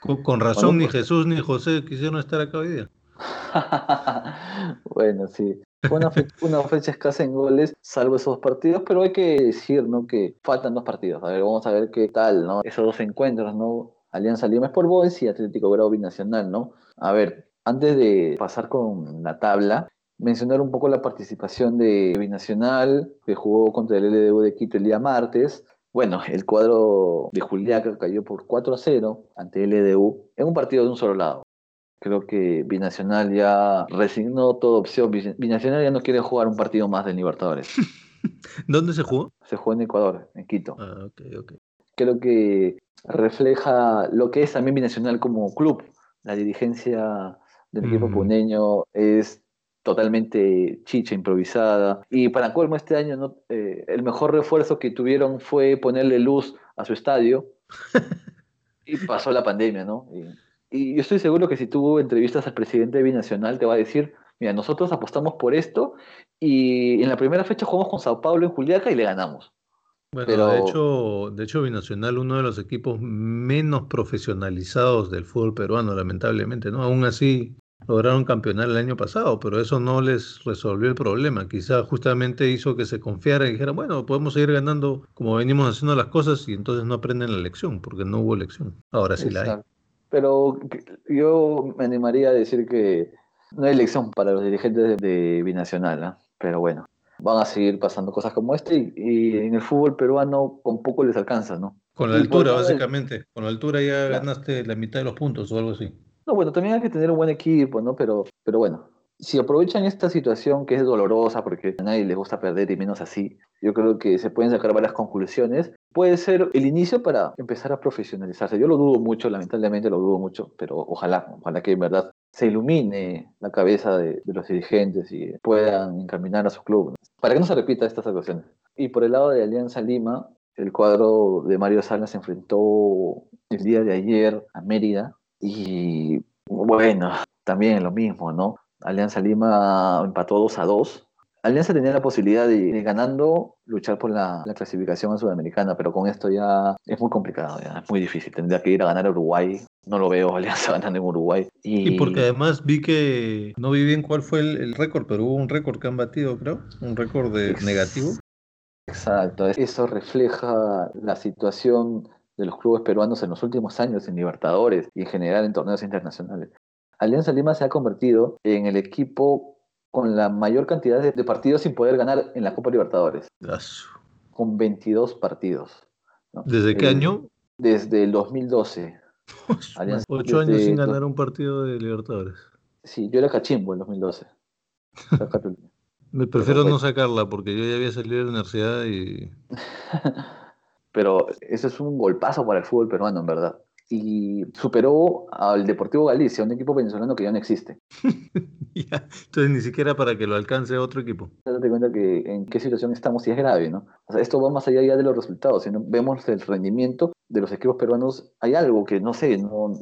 Con, razón, ni pues Jesús ni José quisieron estar acá hoy día. <laughs> bueno, sí. Fue una, fecha, escasa en goles, salvo esos partidos, pero hay que decir, ¿no? Que faltan dos partidos. A ver, vamos a ver qué tal, ¿no? Esos dos encuentros, ¿no? Alianza Lima Sport Boys y Atlético Grau Binacional, ¿no? A ver, antes de pasar con la tabla, mencionar un poco la participación de Binacional, que jugó contra el LDU de Quito el día martes. Bueno, el cuadro de Juliaca cayó por 4 a 0 ante el LDU en un partido de un solo lado. Creo que Binacional ya resignó toda opción. Binacional ya no quiere jugar un partido más de Libertadores. <laughs> ¿Dónde se jugó? Se jugó en Ecuador, en Quito. Ah, ok, ok. Creo que refleja lo que es también Binacional como club. La dirigencia del equipo puneño es totalmente chicha, improvisada. Y para colmo este año ¿no? Eh, el mejor refuerzo que tuvieron fue ponerle luz a su estadio. <laughs> y pasó la pandemia, ¿no? Y yo estoy seguro que si tú entrevistas al presidente binacional, te va a decir, mira, nosotros apostamos por esto y en la primera fecha jugamos con Sao Paulo en Juliaca y le ganamos. Bueno, de hecho, de hecho, Binacional, uno de los equipos menos profesionalizados del fútbol peruano, lamentablemente, ¿no? Aún así lograron campeonar el año pasado, pero eso no les resolvió el problema. Quizá justamente hizo que se confiara y dijera, bueno, podemos seguir ganando como venimos haciendo las cosas y entonces no aprenden la lección, porque no hubo lección. Ahora sí la hay. Pero yo me animaría a decir que no hay elección para los dirigentes de, Binacional, ¿ah? pero bueno, van a seguir pasando cosas como este y, y en el fútbol peruano con poco les alcanza, ¿no? Con la altura, básicamente. Con la altura ya Claro. ganaste la mitad de los puntos o algo así. No, bueno, también hay que tener un buen equipo, ¿no? Pero, pero bueno, si aprovechan esta situación que es dolorosa porque a nadie les gusta perder y menos así, yo creo que se pueden sacar varias conclusiones. Puede ser el inicio para empezar a profesionalizarse. Yo lo dudo mucho, lamentablemente lo dudo mucho, pero ojalá, ojalá que en verdad se ilumine la cabeza de, los dirigentes y puedan encaminar a su club, ¿no? para que no se repita estas situaciones. Y por el lado de Alianza Lima, el cuadro de Mario Salas se enfrentó el día de ayer a Mérida y bueno, también lo mismo, ¿no? Alianza Lima empató 2 a 2. Alianza tenía la posibilidad de, de ganando luchar por la, la clasificación a Sudamericana, pero con esto ya es muy complicado, ya es muy difícil. Tendría que ir a ganar a Uruguay. No lo veo <laughs> Alianza ganando en Uruguay. Y, Y porque además vi que no vi bien cuál fue el, el récord, pero hubo un récord que han batido, creo. Un récord de negativo. Exacto, eso refleja la situación de los clubes peruanos en los últimos años en Libertadores y en general en torneos internacionales. Alianza Lima se ha convertido en el equipo con la mayor cantidad de, de partidos sin poder ganar en la Copa Libertadores, con 22 partidos. ¿no? ¿Desde qué El- año? Desde el 2012. <laughs> Alianza, Ocho años sin ganar un partido de Libertadores. Sí, yo era cachimbo en 2012. Era Cataluña. <laughs> Me prefiero pues- no sacarla porque yo ya había salido de la universidad y <laughs> Pero eso es un golpazo para el fútbol peruano, en verdad. Y superó al Deportivo Galicia, un equipo venezolano que ya no existe. <laughs> ya. Entonces ni siquiera para que lo alcance otro equipo. Date cuenta que en qué situación estamos y es grave, ¿no? O sea, esto va más allá ya de los resultados. Si no vemos el rendimiento de los equipos peruanos, hay algo que no sé, no...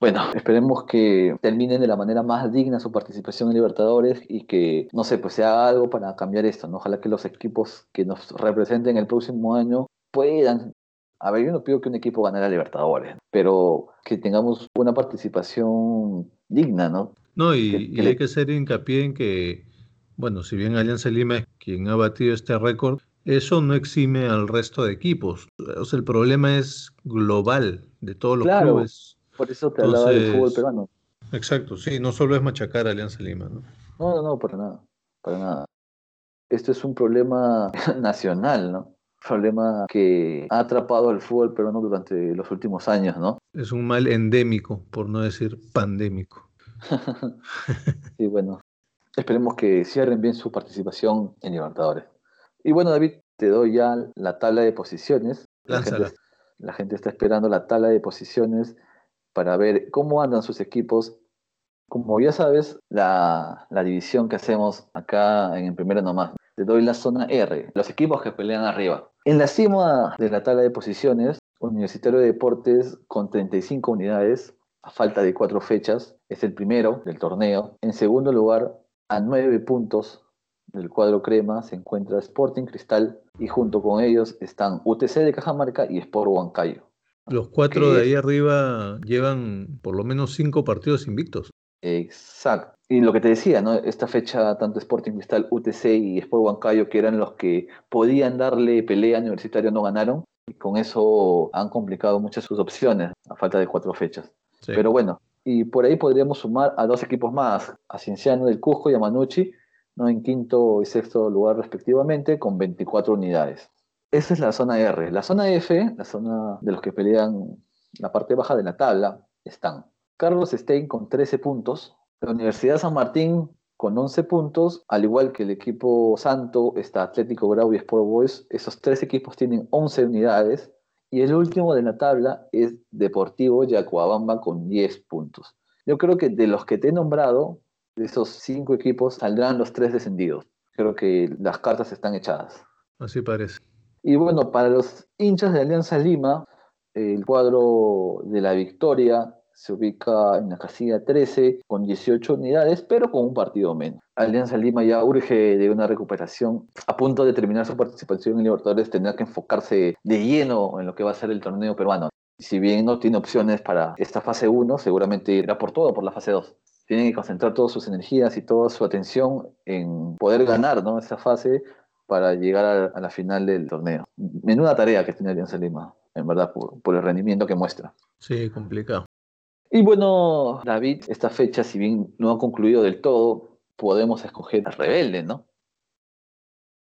Bueno, esperemos que terminen de la manera más digna su participación en Libertadores y que, no sé, pues se haga algo para cambiar esto, ¿no? Ojalá que los equipos que nos representen el próximo año puedan a ver, yo no pido que un equipo gane la Libertadores, pero que tengamos una participación digna, ¿no? No, y, Que- y que hay que hacer hincapié en que, bueno, si bien Alianza Lima es quien ha batido este récord, eso no exime al resto de equipos. O sea, el problema es global de todos los Claro. clubes. Por eso te hablaba del fútbol Entonces- peruano. Exacto, sí, no solo es machacar a Alianza Lima, ¿no? No, no, no, para nada, para nada. Esto es un problema <laughs> nacional, ¿no? Problema que ha atrapado al fútbol peruano durante los últimos años, ¿no? Es un mal endémico, por no decir pandémico. <laughs> Y bueno, esperemos que cierren bien su participación en Libertadores. Y bueno, David, te doy ya la tabla de posiciones. La gente, la gente está esperando la tabla de posiciones para ver cómo andan sus equipos. Como ya sabes, la, la división que hacemos acá en el primero nomás, te doy la zona R, los equipos que pelean arriba. En la cima de la tabla de posiciones, Universitario de Deportes con 35 unidades, a falta de cuatro fechas, es el primero del torneo. En segundo lugar, a nueve puntos del cuadro crema, se encuentra Sporting Cristal y junto con ellos están UTC de Cajamarca y Sport Huancayo. Los cuatro de ahí arriba llevan por lo menos cinco partidos invictos. Exacto. Y lo que te decía, ¿no? Esta fecha, tanto Sporting Cristal, UTC y Sport Huancayo, que eran los que podían darle pelea a Universitario, no ganaron. Y con eso han complicado muchas sus opciones, a falta de cuatro fechas. Sí. Pero bueno, y por ahí podríamos sumar a dos equipos más, a Cienciano del Cusco y a Manucci, ¿no? en quinto y sexto lugar respectivamente, con 24 unidades. Esa es la zona R. La zona F, la zona de los que pelean la parte baja de la tabla, están Carlos Stein con 13 puntos, la Universidad San Martín con 11 puntos, al igual que el equipo Santo, está Atlético Grau y Sport Boys, esos tres equipos tienen 11 unidades, y el último de la tabla es Deportivo Yacuabamba con 10 puntos. Yo creo que de los que te he nombrado, de esos cinco equipos, saldrán los tres descendidos. Creo que las cartas están echadas. Así parece. Y bueno, para los hinchas de Alianza Lima, el cuadro de la victoria se ubica en la casilla 13 con 18 unidades, pero con un partido menos. Alianza Lima ya urge de una recuperación. A punto de terminar su participación en Libertadores, tendrá que enfocarse de lleno en lo que va a ser el torneo peruano. Si bien no tiene opciones para esta fase 1, seguramente irá por todo por la fase 2. Tienen que concentrar todas sus energías y toda su atención en poder ganar ¿no? esa fase para llegar a, a la final del torneo. Menuda tarea que tiene Alianza Lima, en verdad, por, por el rendimiento que muestra. Sí, complicado. Y bueno, David, esta fecha, si bien no ha concluido del todo, podemos escoger a Rebelde, ¿no?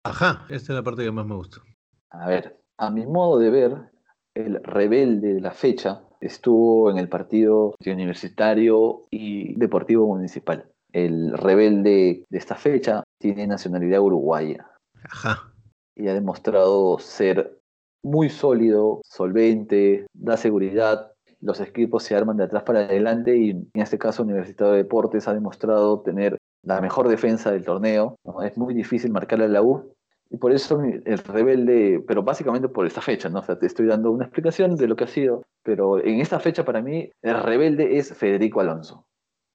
Ajá, esta es la parte que más me gusta. A ver, a mi modo de ver, el rebelde de la fecha estuvo en el partido universitario y deportivo municipal. El rebelde de esta fecha tiene nacionalidad uruguaya Ajá. y ha demostrado ser muy sólido, solvente, da seguridad. Los equipos se arman de atrás para adelante y en este caso Universitario de Deportes ha demostrado tener la mejor defensa del torneo. ¿no? Es muy difícil marcarle a la U y por eso el rebelde, pero básicamente por esta fecha, ¿no? O sea, te estoy dando una explicación de lo que ha sido, pero en esta fecha para mí el rebelde es Federico Alonso.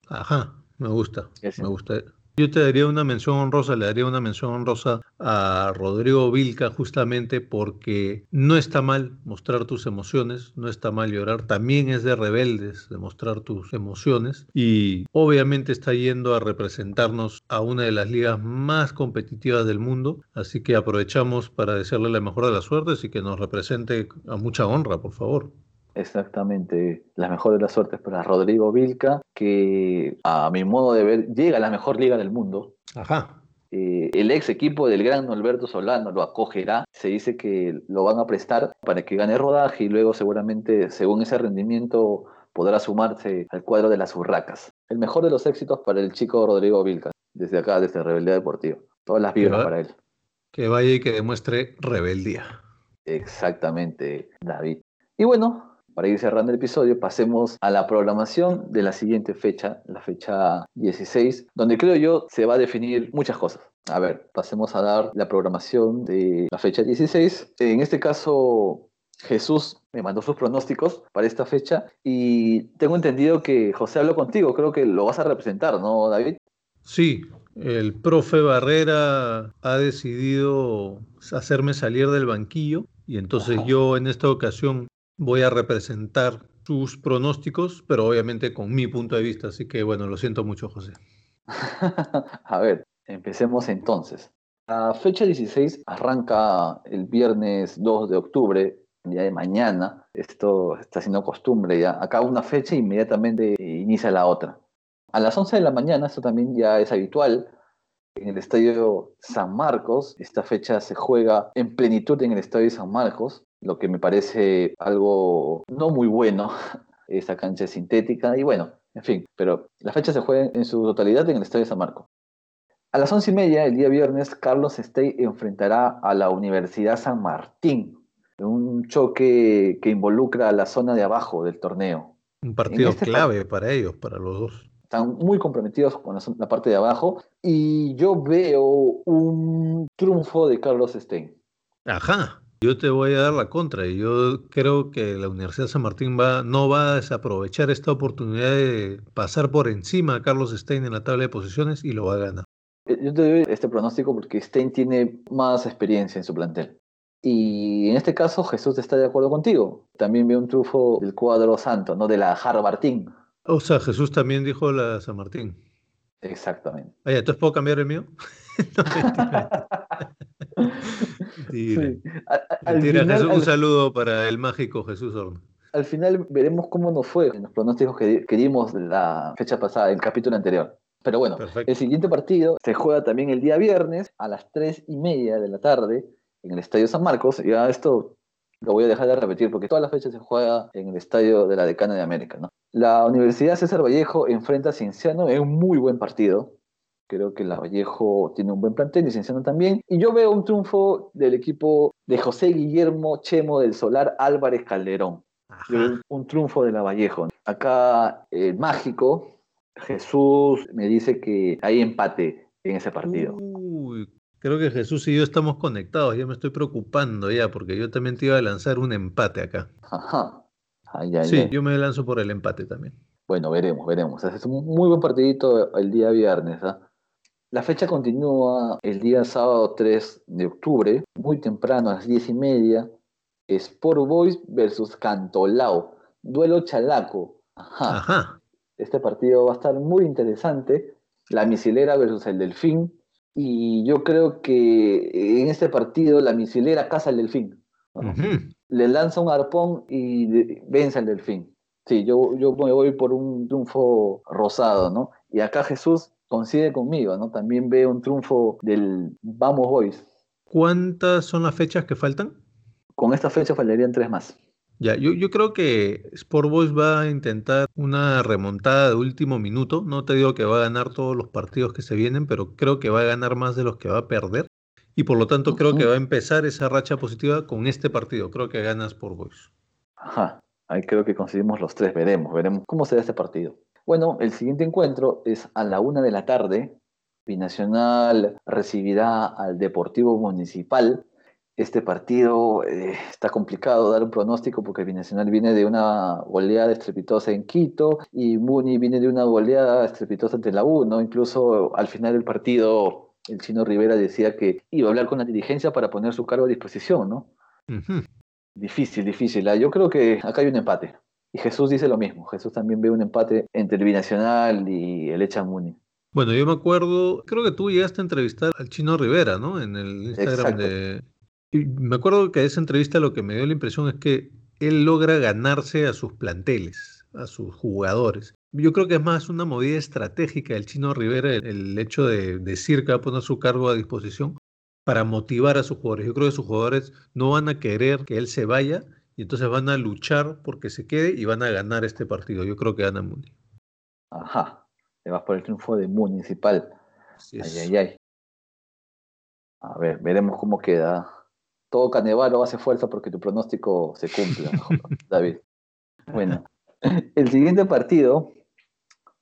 Ajá, me gusta, me gusta. Yo te daría una mención honrosa, le daría una mención honrosa a Rodrigo Vilca justamente porque no está mal mostrar tus emociones, no está mal llorar, también es de rebeldes demostrar tus emociones y obviamente está yendo a representarnos a una de las ligas más competitivas del mundo, así que aprovechamos para desearle la mejor de las suertes y que nos represente a mucha honra, por favor. Exactamente, la mejor de las suertes para Rodrigo Vilca, que a mi modo de ver llega a la mejor liga del mundo. Ajá. Eh, el ex equipo del gran Alberto Solano lo acogerá. Se dice que lo van a prestar para que gane rodaje y luego seguramente, según ese rendimiento, podrá sumarse al cuadro de las urracas. El mejor de los éxitos para el chico Rodrigo Vilca, desde acá, desde Rebeldía Deportiva. Todas las vibras para él. Que vaya y que demuestre rebeldía. Exactamente, David. Y bueno, para ir cerrando el episodio, pasemos a la programación de la siguiente fecha, la fecha 16, donde creo yo se va a definir muchas cosas. A ver, pasemos a dar la programación de la fecha 16. En este caso, Jesús me mandó sus pronósticos para esta fecha y tengo entendido que José habló contigo, creo que lo vas a representar, ¿no, David? Sí, el profe Barrera ha decidido hacerme salir del banquillo y entonces Ajá. yo en esta ocasión voy a representar sus pronósticos, pero obviamente con mi punto de vista. Así que bueno, lo siento mucho, José. <laughs> A ver, empecemos entonces. La fecha 16 arranca el viernes 2 de octubre, día de mañana. Esto está siendo costumbre ya. Acaba una fecha e inmediatamente inicia la otra. A las 11 de la mañana, esto también ya es habitual, en el Estadio San Marcos. Esta fecha se juega en plenitud en el Estadio San Marcos, lo que me parece algo no muy bueno. <laughs> Esta cancha es sintética y bueno, en fin, pero la fecha se juega en su totalidad en el Estadio San Marcos. A las once y media, el día viernes, Carlos Stey enfrentará a la Universidad San Martín, un choque que involucra a la zona de abajo del torneo. Un partido este clave para ellos, para los dos. Están muy comprometidos con la, parte de abajo y yo veo un triunfo de Carlos Stein. Ajá. Yo te voy a dar la contra yo creo que la Universidad San Martín va, no va a desaprovechar esta oportunidad de pasar por encima a Carlos Stein en la tabla de posiciones y lo va a ganar. Eh, Yo te doy este pronóstico porque Stein tiene más experiencia en su plantel. Y en este caso Jesús está de acuerdo contigo. También veo un triunfo del cuadro santo, no de la Harvard Team. O sea, Jesús también dijo la San Martín. Exactamente. Oye, ¿entonces puedo cambiar el mío? <laughs> no, mentira. <laughs> Mentira. Sí. A- a- al, Mentira, final, Jesús, un al- saludo para el mágico Jesús Horno. al final veremos cómo nos fue en los pronósticos que, que dimos la fecha pasada, el capítulo anterior. Pero bueno, Perfecto. el siguiente partido se juega también el día viernes a las 3 y media de la tarde en el Estadio San Marcos. Ya esto lo voy a dejar de repetir porque todas las fechas se juega en el Estadio de la Decana de América. ¿no? La Universidad César Vallejo enfrenta a Cienciano en un muy buen partido. Creo que la Vallejo tiene un buen plantel y Cienciano también. Y yo veo un triunfo del equipo de José Guillermo Chemo del Solar Álvarez Calderón. Yo veo Ajá. un triunfo de la Vallejo. Acá el mágico, Jesús, me dice que hay empate en ese partido. Uy, creo que Jesús y yo estamos conectados. Ya me estoy preocupando ya, porque yo también te iba a lanzar un empate acá. Ajá. Ay, ay, Sí, ay. yo me lanzo por el empate también. Bueno, veremos, veremos. Es un muy buen partidito el día viernes. ¿ah? La fecha continúa el día sábado 3 de octubre, muy temprano, a las 10 y media. Sport Boys versus Cantolao. Duelo chalaco. Ajá. Ajá. Este partido va a estar muy interesante. La misilera versus el delfín. Y yo creo que en este partido la misilera caza al delfín. Le lanza un arpón y vence al delfín. Sí, yo, yo me voy por un triunfo rosado, ¿no? Y acá Jesús coincide conmigo, ¿no? También veo un triunfo del Vamos Boys. ¿Cuántas son las fechas que faltan? Con esta fecha faltarían tres más. Ya, yo, yo creo que Sport Boys va a intentar una remontada de último minuto. No te digo que va a ganar todos los partidos que se vienen, pero creo que va a ganar más de los que va a perder. Y por lo tanto creo que va a empezar esa racha positiva con este partido. Creo que gana Sport Boys. Ajá, ahí creo que conseguimos los tres. Veremos, veremos cómo será este partido. Bueno, el siguiente encuentro es a la una de la tarde. Binacional recibirá al Deportivo Municipal este partido eh, está complicado dar un pronóstico porque Binacional viene de una goleada estrepitosa en Quito y Muni viene de una goleada estrepitosa ante la U, ¿no? Incluso al final del partido el chino Rivera decía que iba a hablar con la dirigencia para poner su cargo a disposición, ¿no? Difícil, difícil. Ah, yo creo que acá hay un empate. Y Jesús dice lo mismo. Jesús también ve un empate entre el Binacional y el Echa Muni. Bueno, yo me acuerdo, creo que tú llegaste a entrevistar al chino Rivera, ¿no? En el Instagram de, y me acuerdo que de esa entrevista lo que me dio la impresión es que él logra ganarse a sus planteles, a sus jugadores. Yo creo que es más una movida estratégica del chino Rivera el, hecho de decir que va a poner su cargo a disposición para motivar a sus jugadores. Yo creo que sus jugadores no van a querer que él se vaya y entonces van a luchar porque se quede y van a ganar este partido. Yo creo que gana Muni. Ajá, te vas por el triunfo de Municipal. Ay, ay, ay. A ver, veremos cómo queda todo Canevaro hace fuerza porque tu pronóstico se cumpla, <laughs> David. Bueno, el siguiente partido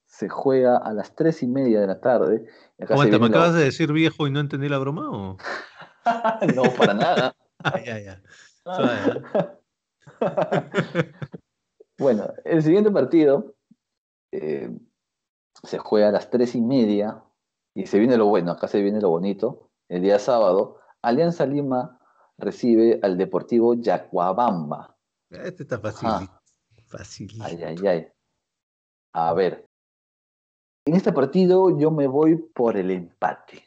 se juega a las tres y media de la tarde. Aguanta, ¿me acabas de decir viejo y no entendí la broma o? <laughs> no, para nada. <laughs> ah, ya, ya. bueno, el siguiente partido eh, se juega a las tres y media y se viene lo bueno, acá se viene lo bonito. El día sábado, Alianza Lima recibe al Deportivo Yacuabamba. Este está fácil. Fácil. Ay, ay, ay. A ver. En este partido yo me voy por el empate.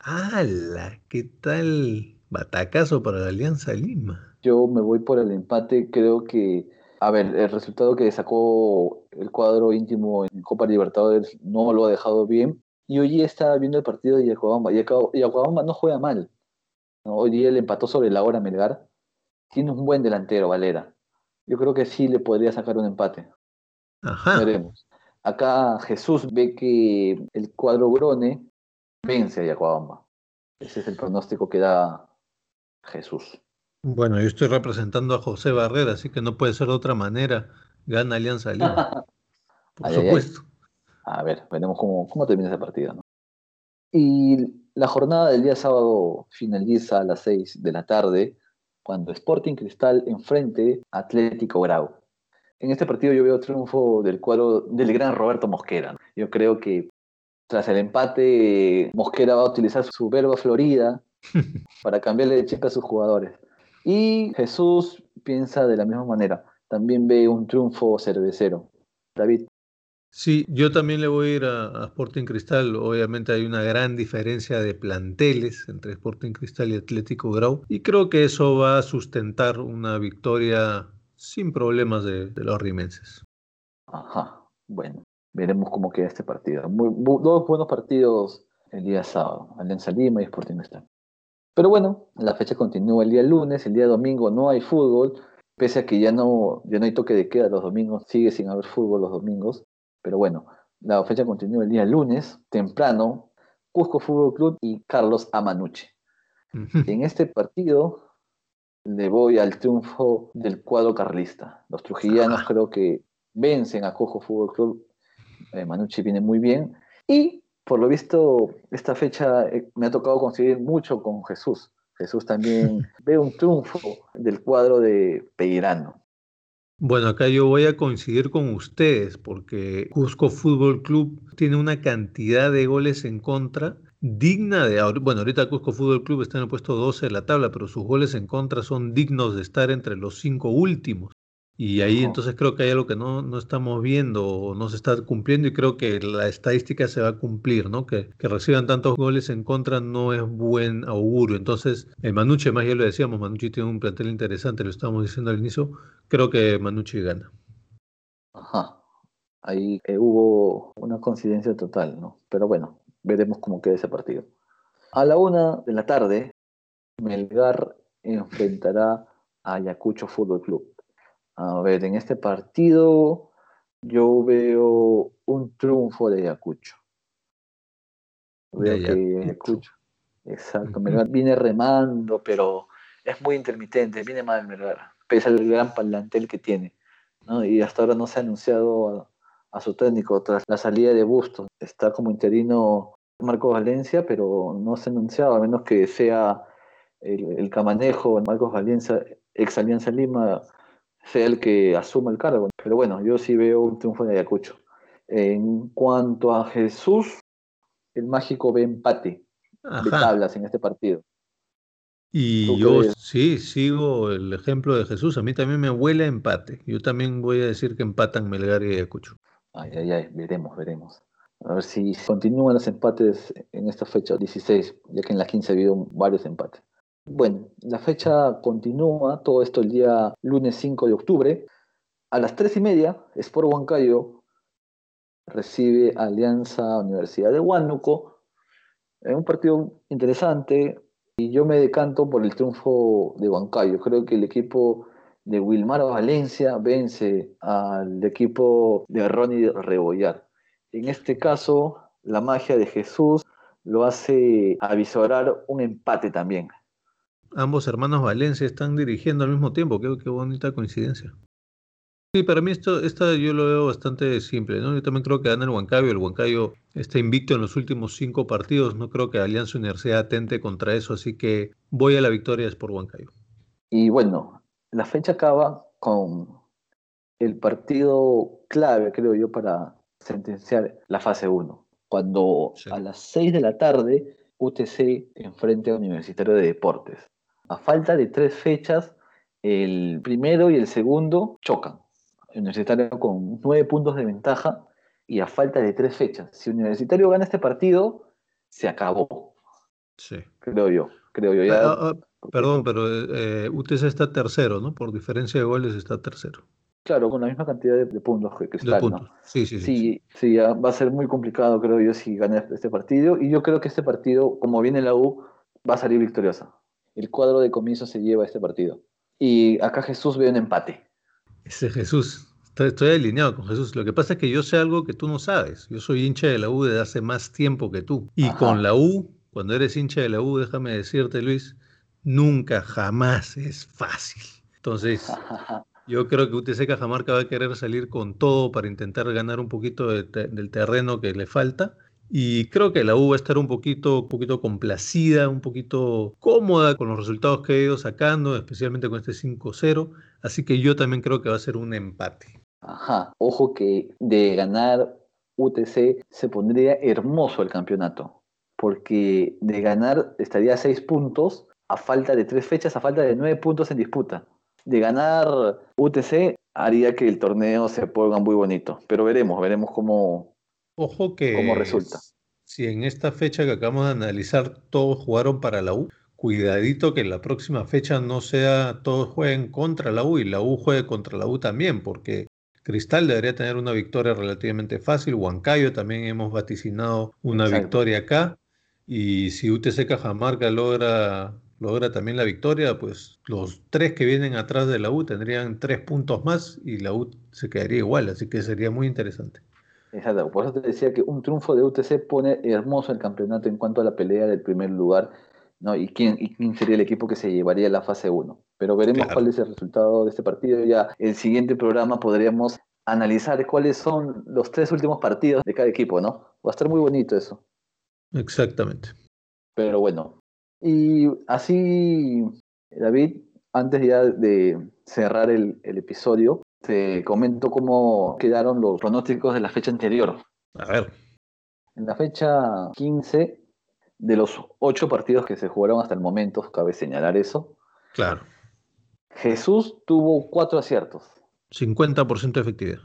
¡Hala! ¿Qué tal batacazo para la Alianza Lima? Yo me voy por el empate. Creo que, a ver, el resultado que sacó el cuadro íntimo en Copa Libertadores no lo ha dejado bien. Y hoy estaba viendo el partido de Yacuabamba. Yacuabamba no juega mal. Hoy día le empató sobre la hora Melgar. Tiene un buen delantero, Valera. Yo creo que sí le podría sacar un empate. Ajá. Veremos. Acá Jesús ve que el cuadro Grone vence a Yacuabamba. Ese es el pronóstico que da Jesús. Bueno, yo estoy representando a José Barrera, así que no puede ser de otra manera. Gana Alianza Lima. <laughs> Por supuesto. A ver, veremos cómo, cómo termina ese partido. ¿no? Y la jornada del día sábado finaliza a las 6 de la tarde, cuando Sporting Cristal enfrente a Atlético Grau. En este partido yo veo triunfo del cuadro del gran Roberto Mosquera. Yo creo que tras el empate, Mosquera va a utilizar su verba florida <laughs> para cambiarle de cheque a sus jugadores. Y Jesús piensa de la misma manera. También ve un triunfo cervecero. David. Sí, yo también le voy a ir a, Sporting Cristal. Obviamente hay una gran diferencia de planteles entre Sporting Cristal y Atlético Grau. Y creo que eso va a sustentar una victoria sin problemas de, los rimenses. Ajá, bueno, veremos cómo queda este partido. dos buenos partidos el día sábado, Alianza Lima y Sporting Cristal. Pero bueno, la fecha continúa el día lunes, el día domingo no hay fútbol, pese a que ya no, ya no hay toque de queda los domingos, sigue sin haber fútbol los domingos. Pero bueno, la fecha continúa el día lunes, temprano, Cusco Fútbol Club y Carlos Amanuche. En este partido le voy al triunfo del cuadro carlista. Los trujillanos creo que vencen a Cusco Fútbol Club. Eh, Manucci viene muy bien. Y por lo visto, esta fecha eh, me ha tocado conseguir mucho con Jesús. Jesús también <laughs> ve un triunfo del cuadro de Peirano. Bueno, acá yo voy a coincidir con ustedes porque Cusco Fútbol Club tiene una cantidad de goles en contra digna de... Bueno, ahorita Cusco Fútbol Club está en el puesto 12 de la tabla, pero sus goles en contra son dignos de estar entre los cinco últimos. Y ahí entonces creo que hay algo que no, no estamos viendo o no se está cumpliendo y creo que la estadística se va a cumplir, ¿no? Que, que reciban tantos goles en contra no es buen augurio. Entonces, el Manucci, más ya lo decíamos, Manucci tiene un plantel interesante, lo estábamos diciendo al inicio, creo que Manucci gana. Ajá. Ahí eh, hubo una coincidencia total, ¿no? Pero bueno, veremos cómo queda ese partido. A la una de la tarde, Melgar enfrentará a Ayacucho Fútbol Club. A ver, en este partido yo veo un triunfo de Ayacucho. Veo De que Ayacucho. Exacto. Melgar viene remando, pero es muy intermitente, viene mal Melgar, pese al gran plantel que tiene. ¿no? Y hasta ahora no se ha anunciado a, a su técnico tras la salida de Bustos. Está como interino Marcos Valencia, pero no se ha anunciado, a menos que sea el, el camanejo Marcos Valencia, ex Alianza Lima, sea el que asuma el cargo. Pero bueno, yo sí veo un triunfo de Ayacucho. En cuanto a Jesús, el mágico ve empate de Ajá. tablas en este partido. Y ¿Tú yo crees? sí sigo el ejemplo de Jesús. A mí también me huele a empate. Yo también voy a decir que empatan Melgar y Ayacucho. Ay, ay, ay, veremos, veremos. A ver si continúan los empates en esta fecha 16, ya que en la 15 ha habido varios empates. Bueno, la fecha continúa, todo esto el día lunes 5 de octubre. A las 3 y media, Sport Huancayo recibe Alianza Universidad de Huánuco. Es un partido interesante y yo me decanto por el triunfo de Huancayo. Creo que el equipo de Wilmar Valencia vence al equipo de Ronnie Rebollar. En este caso, la magia de Jesús lo hace avisorar un empate también. Ambos hermanos Valencia están dirigiendo al mismo tiempo. Qué, qué bonita coincidencia. Sí, para mí esto, esta yo lo veo bastante simple, ¿no? Yo también creo que gana el Huancayo. El Huancayo está invicto en los últimos cinco partidos. No creo que Alianza Universidad atente contra eso, así que voy a la victoria es por Huancayo. Y bueno, la fecha acaba con el partido clave, creo yo, para sentenciar la fase 1. Cuando Sí. a las 6 de la tarde UTC enfrenta a Universitario de Deportes. A falta de tres fechas, el primero y el segundo chocan. Universitario con nueve puntos de ventaja y a falta de tres fechas. Si Universitario gana este partido, se acabó, Sí. creo yo. Creo yo. Ya, Ah, ah, perdón, pero eh, UTC está tercero, ¿no? Por diferencia de goles está tercero. Claro, con la misma cantidad de, de puntos que De Cristal, ¿no? puntos. Sí, sí, sí. Sí, sí, ya va a ser muy complicado, creo yo, si gana este partido. Y yo creo que este partido, como viene la U, va a salir victoriosa. El cuadro de comienzo se lleva este partido. Y acá Jesús ve un empate. Ese Jesús. Estoy, estoy alineado con Jesús. Lo que pasa es que yo sé algo que tú no sabes. Yo soy hincha de la U desde hace más tiempo que tú. Y Ajá. con la U, cuando eres hincha de la U, déjame decirte, Luis, nunca, jamás es fácil. Entonces, <laughs> yo creo que UTC Cajamarca va a querer salir con todo para intentar ganar un poquito de te- del terreno que le falta. Y creo que la U va a estar un poquito, un poquito complacida, un poquito cómoda con los resultados que ha ido sacando, especialmente con este 5-0. Así que yo también creo que va a ser un empate. Ajá. Ojo que de ganar UTC se pondría hermoso el campeonato. Porque de ganar estaría a seis puntos a falta de tres fechas, a falta de nueve puntos en disputa. De ganar UTC haría que el torneo se ponga muy bonito. Pero veremos, veremos cómo, Ojo que ¿Cómo resulta? si en esta fecha que acabamos de analizar todos jugaron para la U, cuidadito que la próxima fecha no sea todos jueguen contra la U y la U juegue contra la U también, porque Cristal debería tener una victoria relativamente fácil, Huancayo también hemos vaticinado una Exacto. victoria acá, y si UTC Cajamarca logra, logra también la victoria, pues los tres que vienen atrás de la U tendrían tres puntos más y la U se quedaría igual, así que sería muy interesante. Exacto, por eso te decía que un triunfo de UTC pone hermoso el campeonato en cuanto a la pelea del primer lugar, ¿no? Y quién, y quién sería el equipo que se llevaría la fase 1. Pero veremos Claro. cuál es el resultado de este partido. Ya el siguiente programa podríamos analizar cuáles son los tres últimos partidos de cada equipo, ¿no? Va a estar muy bonito eso. Exactamente. Pero bueno. Y así, David, antes ya de cerrar el, el episodio, te comento cómo quedaron los pronósticos de la fecha anterior. A ver, En la fecha 15, de los ocho partidos que se jugaron hasta el momento, cabe señalar eso, claro, Jesús tuvo cuatro aciertos. 50% de efectividad.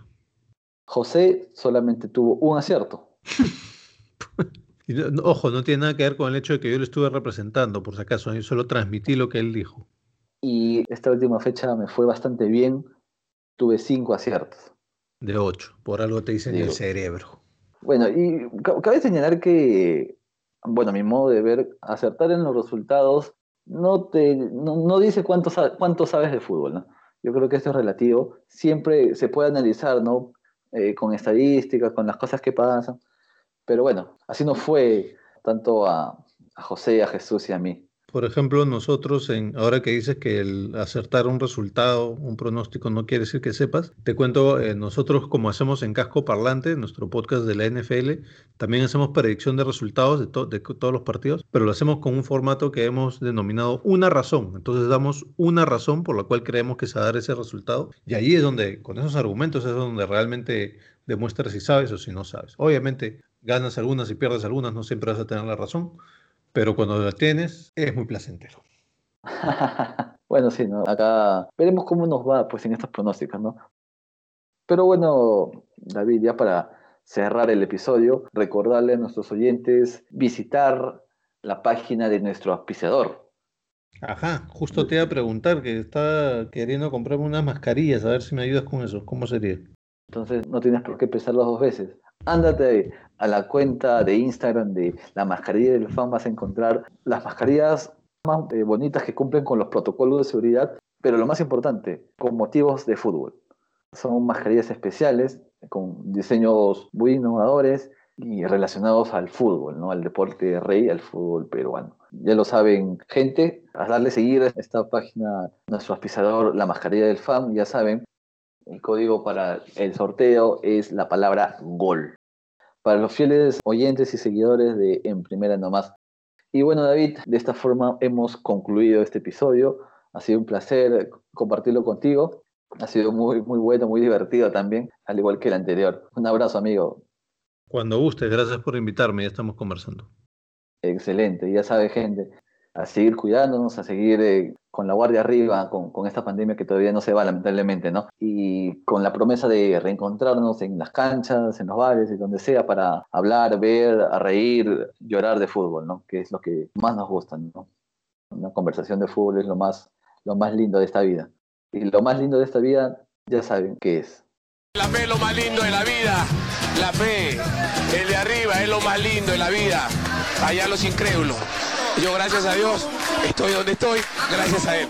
José solamente tuvo un acierto. <laughs> Y no- no- ojo, no tiene nada que ver con el hecho de que yo lo estuve representando, por si acaso, yo solo transmití lo que él dijo. Y esta última fecha me fue bastante bien. Tuve cinco aciertos. De 8. Por algo te dicen Digo. el cerebro. Bueno, y ca- cabe señalar que, bueno, mi modo de ver, acertar en los resultados no te no, no dice cuánto, cuánto sabes de fútbol, ¿no? Yo creo que esto es relativo. Siempre se puede analizar, ¿no? Eh, con estadísticas, con las cosas que pasan. Pero bueno, así no fue tanto a, a José, a Jesús y a mí. Por ejemplo, nosotros, en, ahora que dices que el acertar un resultado, un pronóstico, no quiere decir que sepas, te cuento, eh, nosotros como hacemos en Casco Parlante, nuestro podcast de la NFL, también hacemos predicción de resultados de, to- de todos los partidos, pero lo hacemos con un formato que hemos denominado una razón. Entonces damos una razón por la cual creemos que se va a dar ese resultado. Y ahí es donde, con esos argumentos, es donde realmente demuestras si sabes o si no sabes. Obviamente, ganas algunas y pierdes algunas, no siempre vas a tener la razón, pero cuando la tienes es muy placentero. <laughs> bueno, sí, ¿no? Acá veremos cómo nos va pues en estos pronósticos, ¿no? Pero bueno, David, ya para cerrar el episodio, recordarle a nuestros oyentes visitar la página de nuestro auspiciador. Ajá, justo te iba a preguntar que estaba queriendo comprarme unas mascarillas, a ver si me ayudas con eso. ¿Cómo sería? Entonces no tienes por qué pensarlo dos veces. Ándate a la cuenta de Instagram de la mascarilla del fan, vas a encontrar las mascarillas más eh, bonitas que cumplen con los protocolos de seguridad, pero lo más importante, con motivos de fútbol. Son mascarillas especiales, con diseños muy innovadores y relacionados al fútbol, ¿no? al deporte rey, al fútbol peruano. Ya lo saben, gente, a darle seguir a esta página, nuestro auspiciador, la mascarilla del fan, ya saben, el código para el sorteo es la palabra gol. Para los fieles oyentes y seguidores de En Primera Nomás. Y bueno, David, de esta forma hemos concluido este episodio. Ha sido un placer compartirlo contigo. Ha sido muy, muy bueno, muy divertido también, al igual que el anterior. Un abrazo, amigo. Cuando guste, gracias por invitarme, ya estamos conversando. Excelente. Ya sabe, gente, a seguir cuidándonos, a seguir eh, con la guardia arriba, con, esta pandemia que todavía no se va, lamentablemente, ¿no? Y con la promesa de reencontrarnos en las canchas, en los bares y donde sea para hablar, ver, reír, llorar de fútbol, ¿no? Que es lo que más nos gusta, ¿no? Una conversación de fútbol es lo más, lo más lindo de esta vida. Y lo más lindo de esta vida, ya saben qué es. La fe es lo más lindo de la vida. La fe, el de arriba, es lo más lindo de la vida. Allá los incrédulos. Yo, gracias a Dios, Estoy donde estoy gracias a él.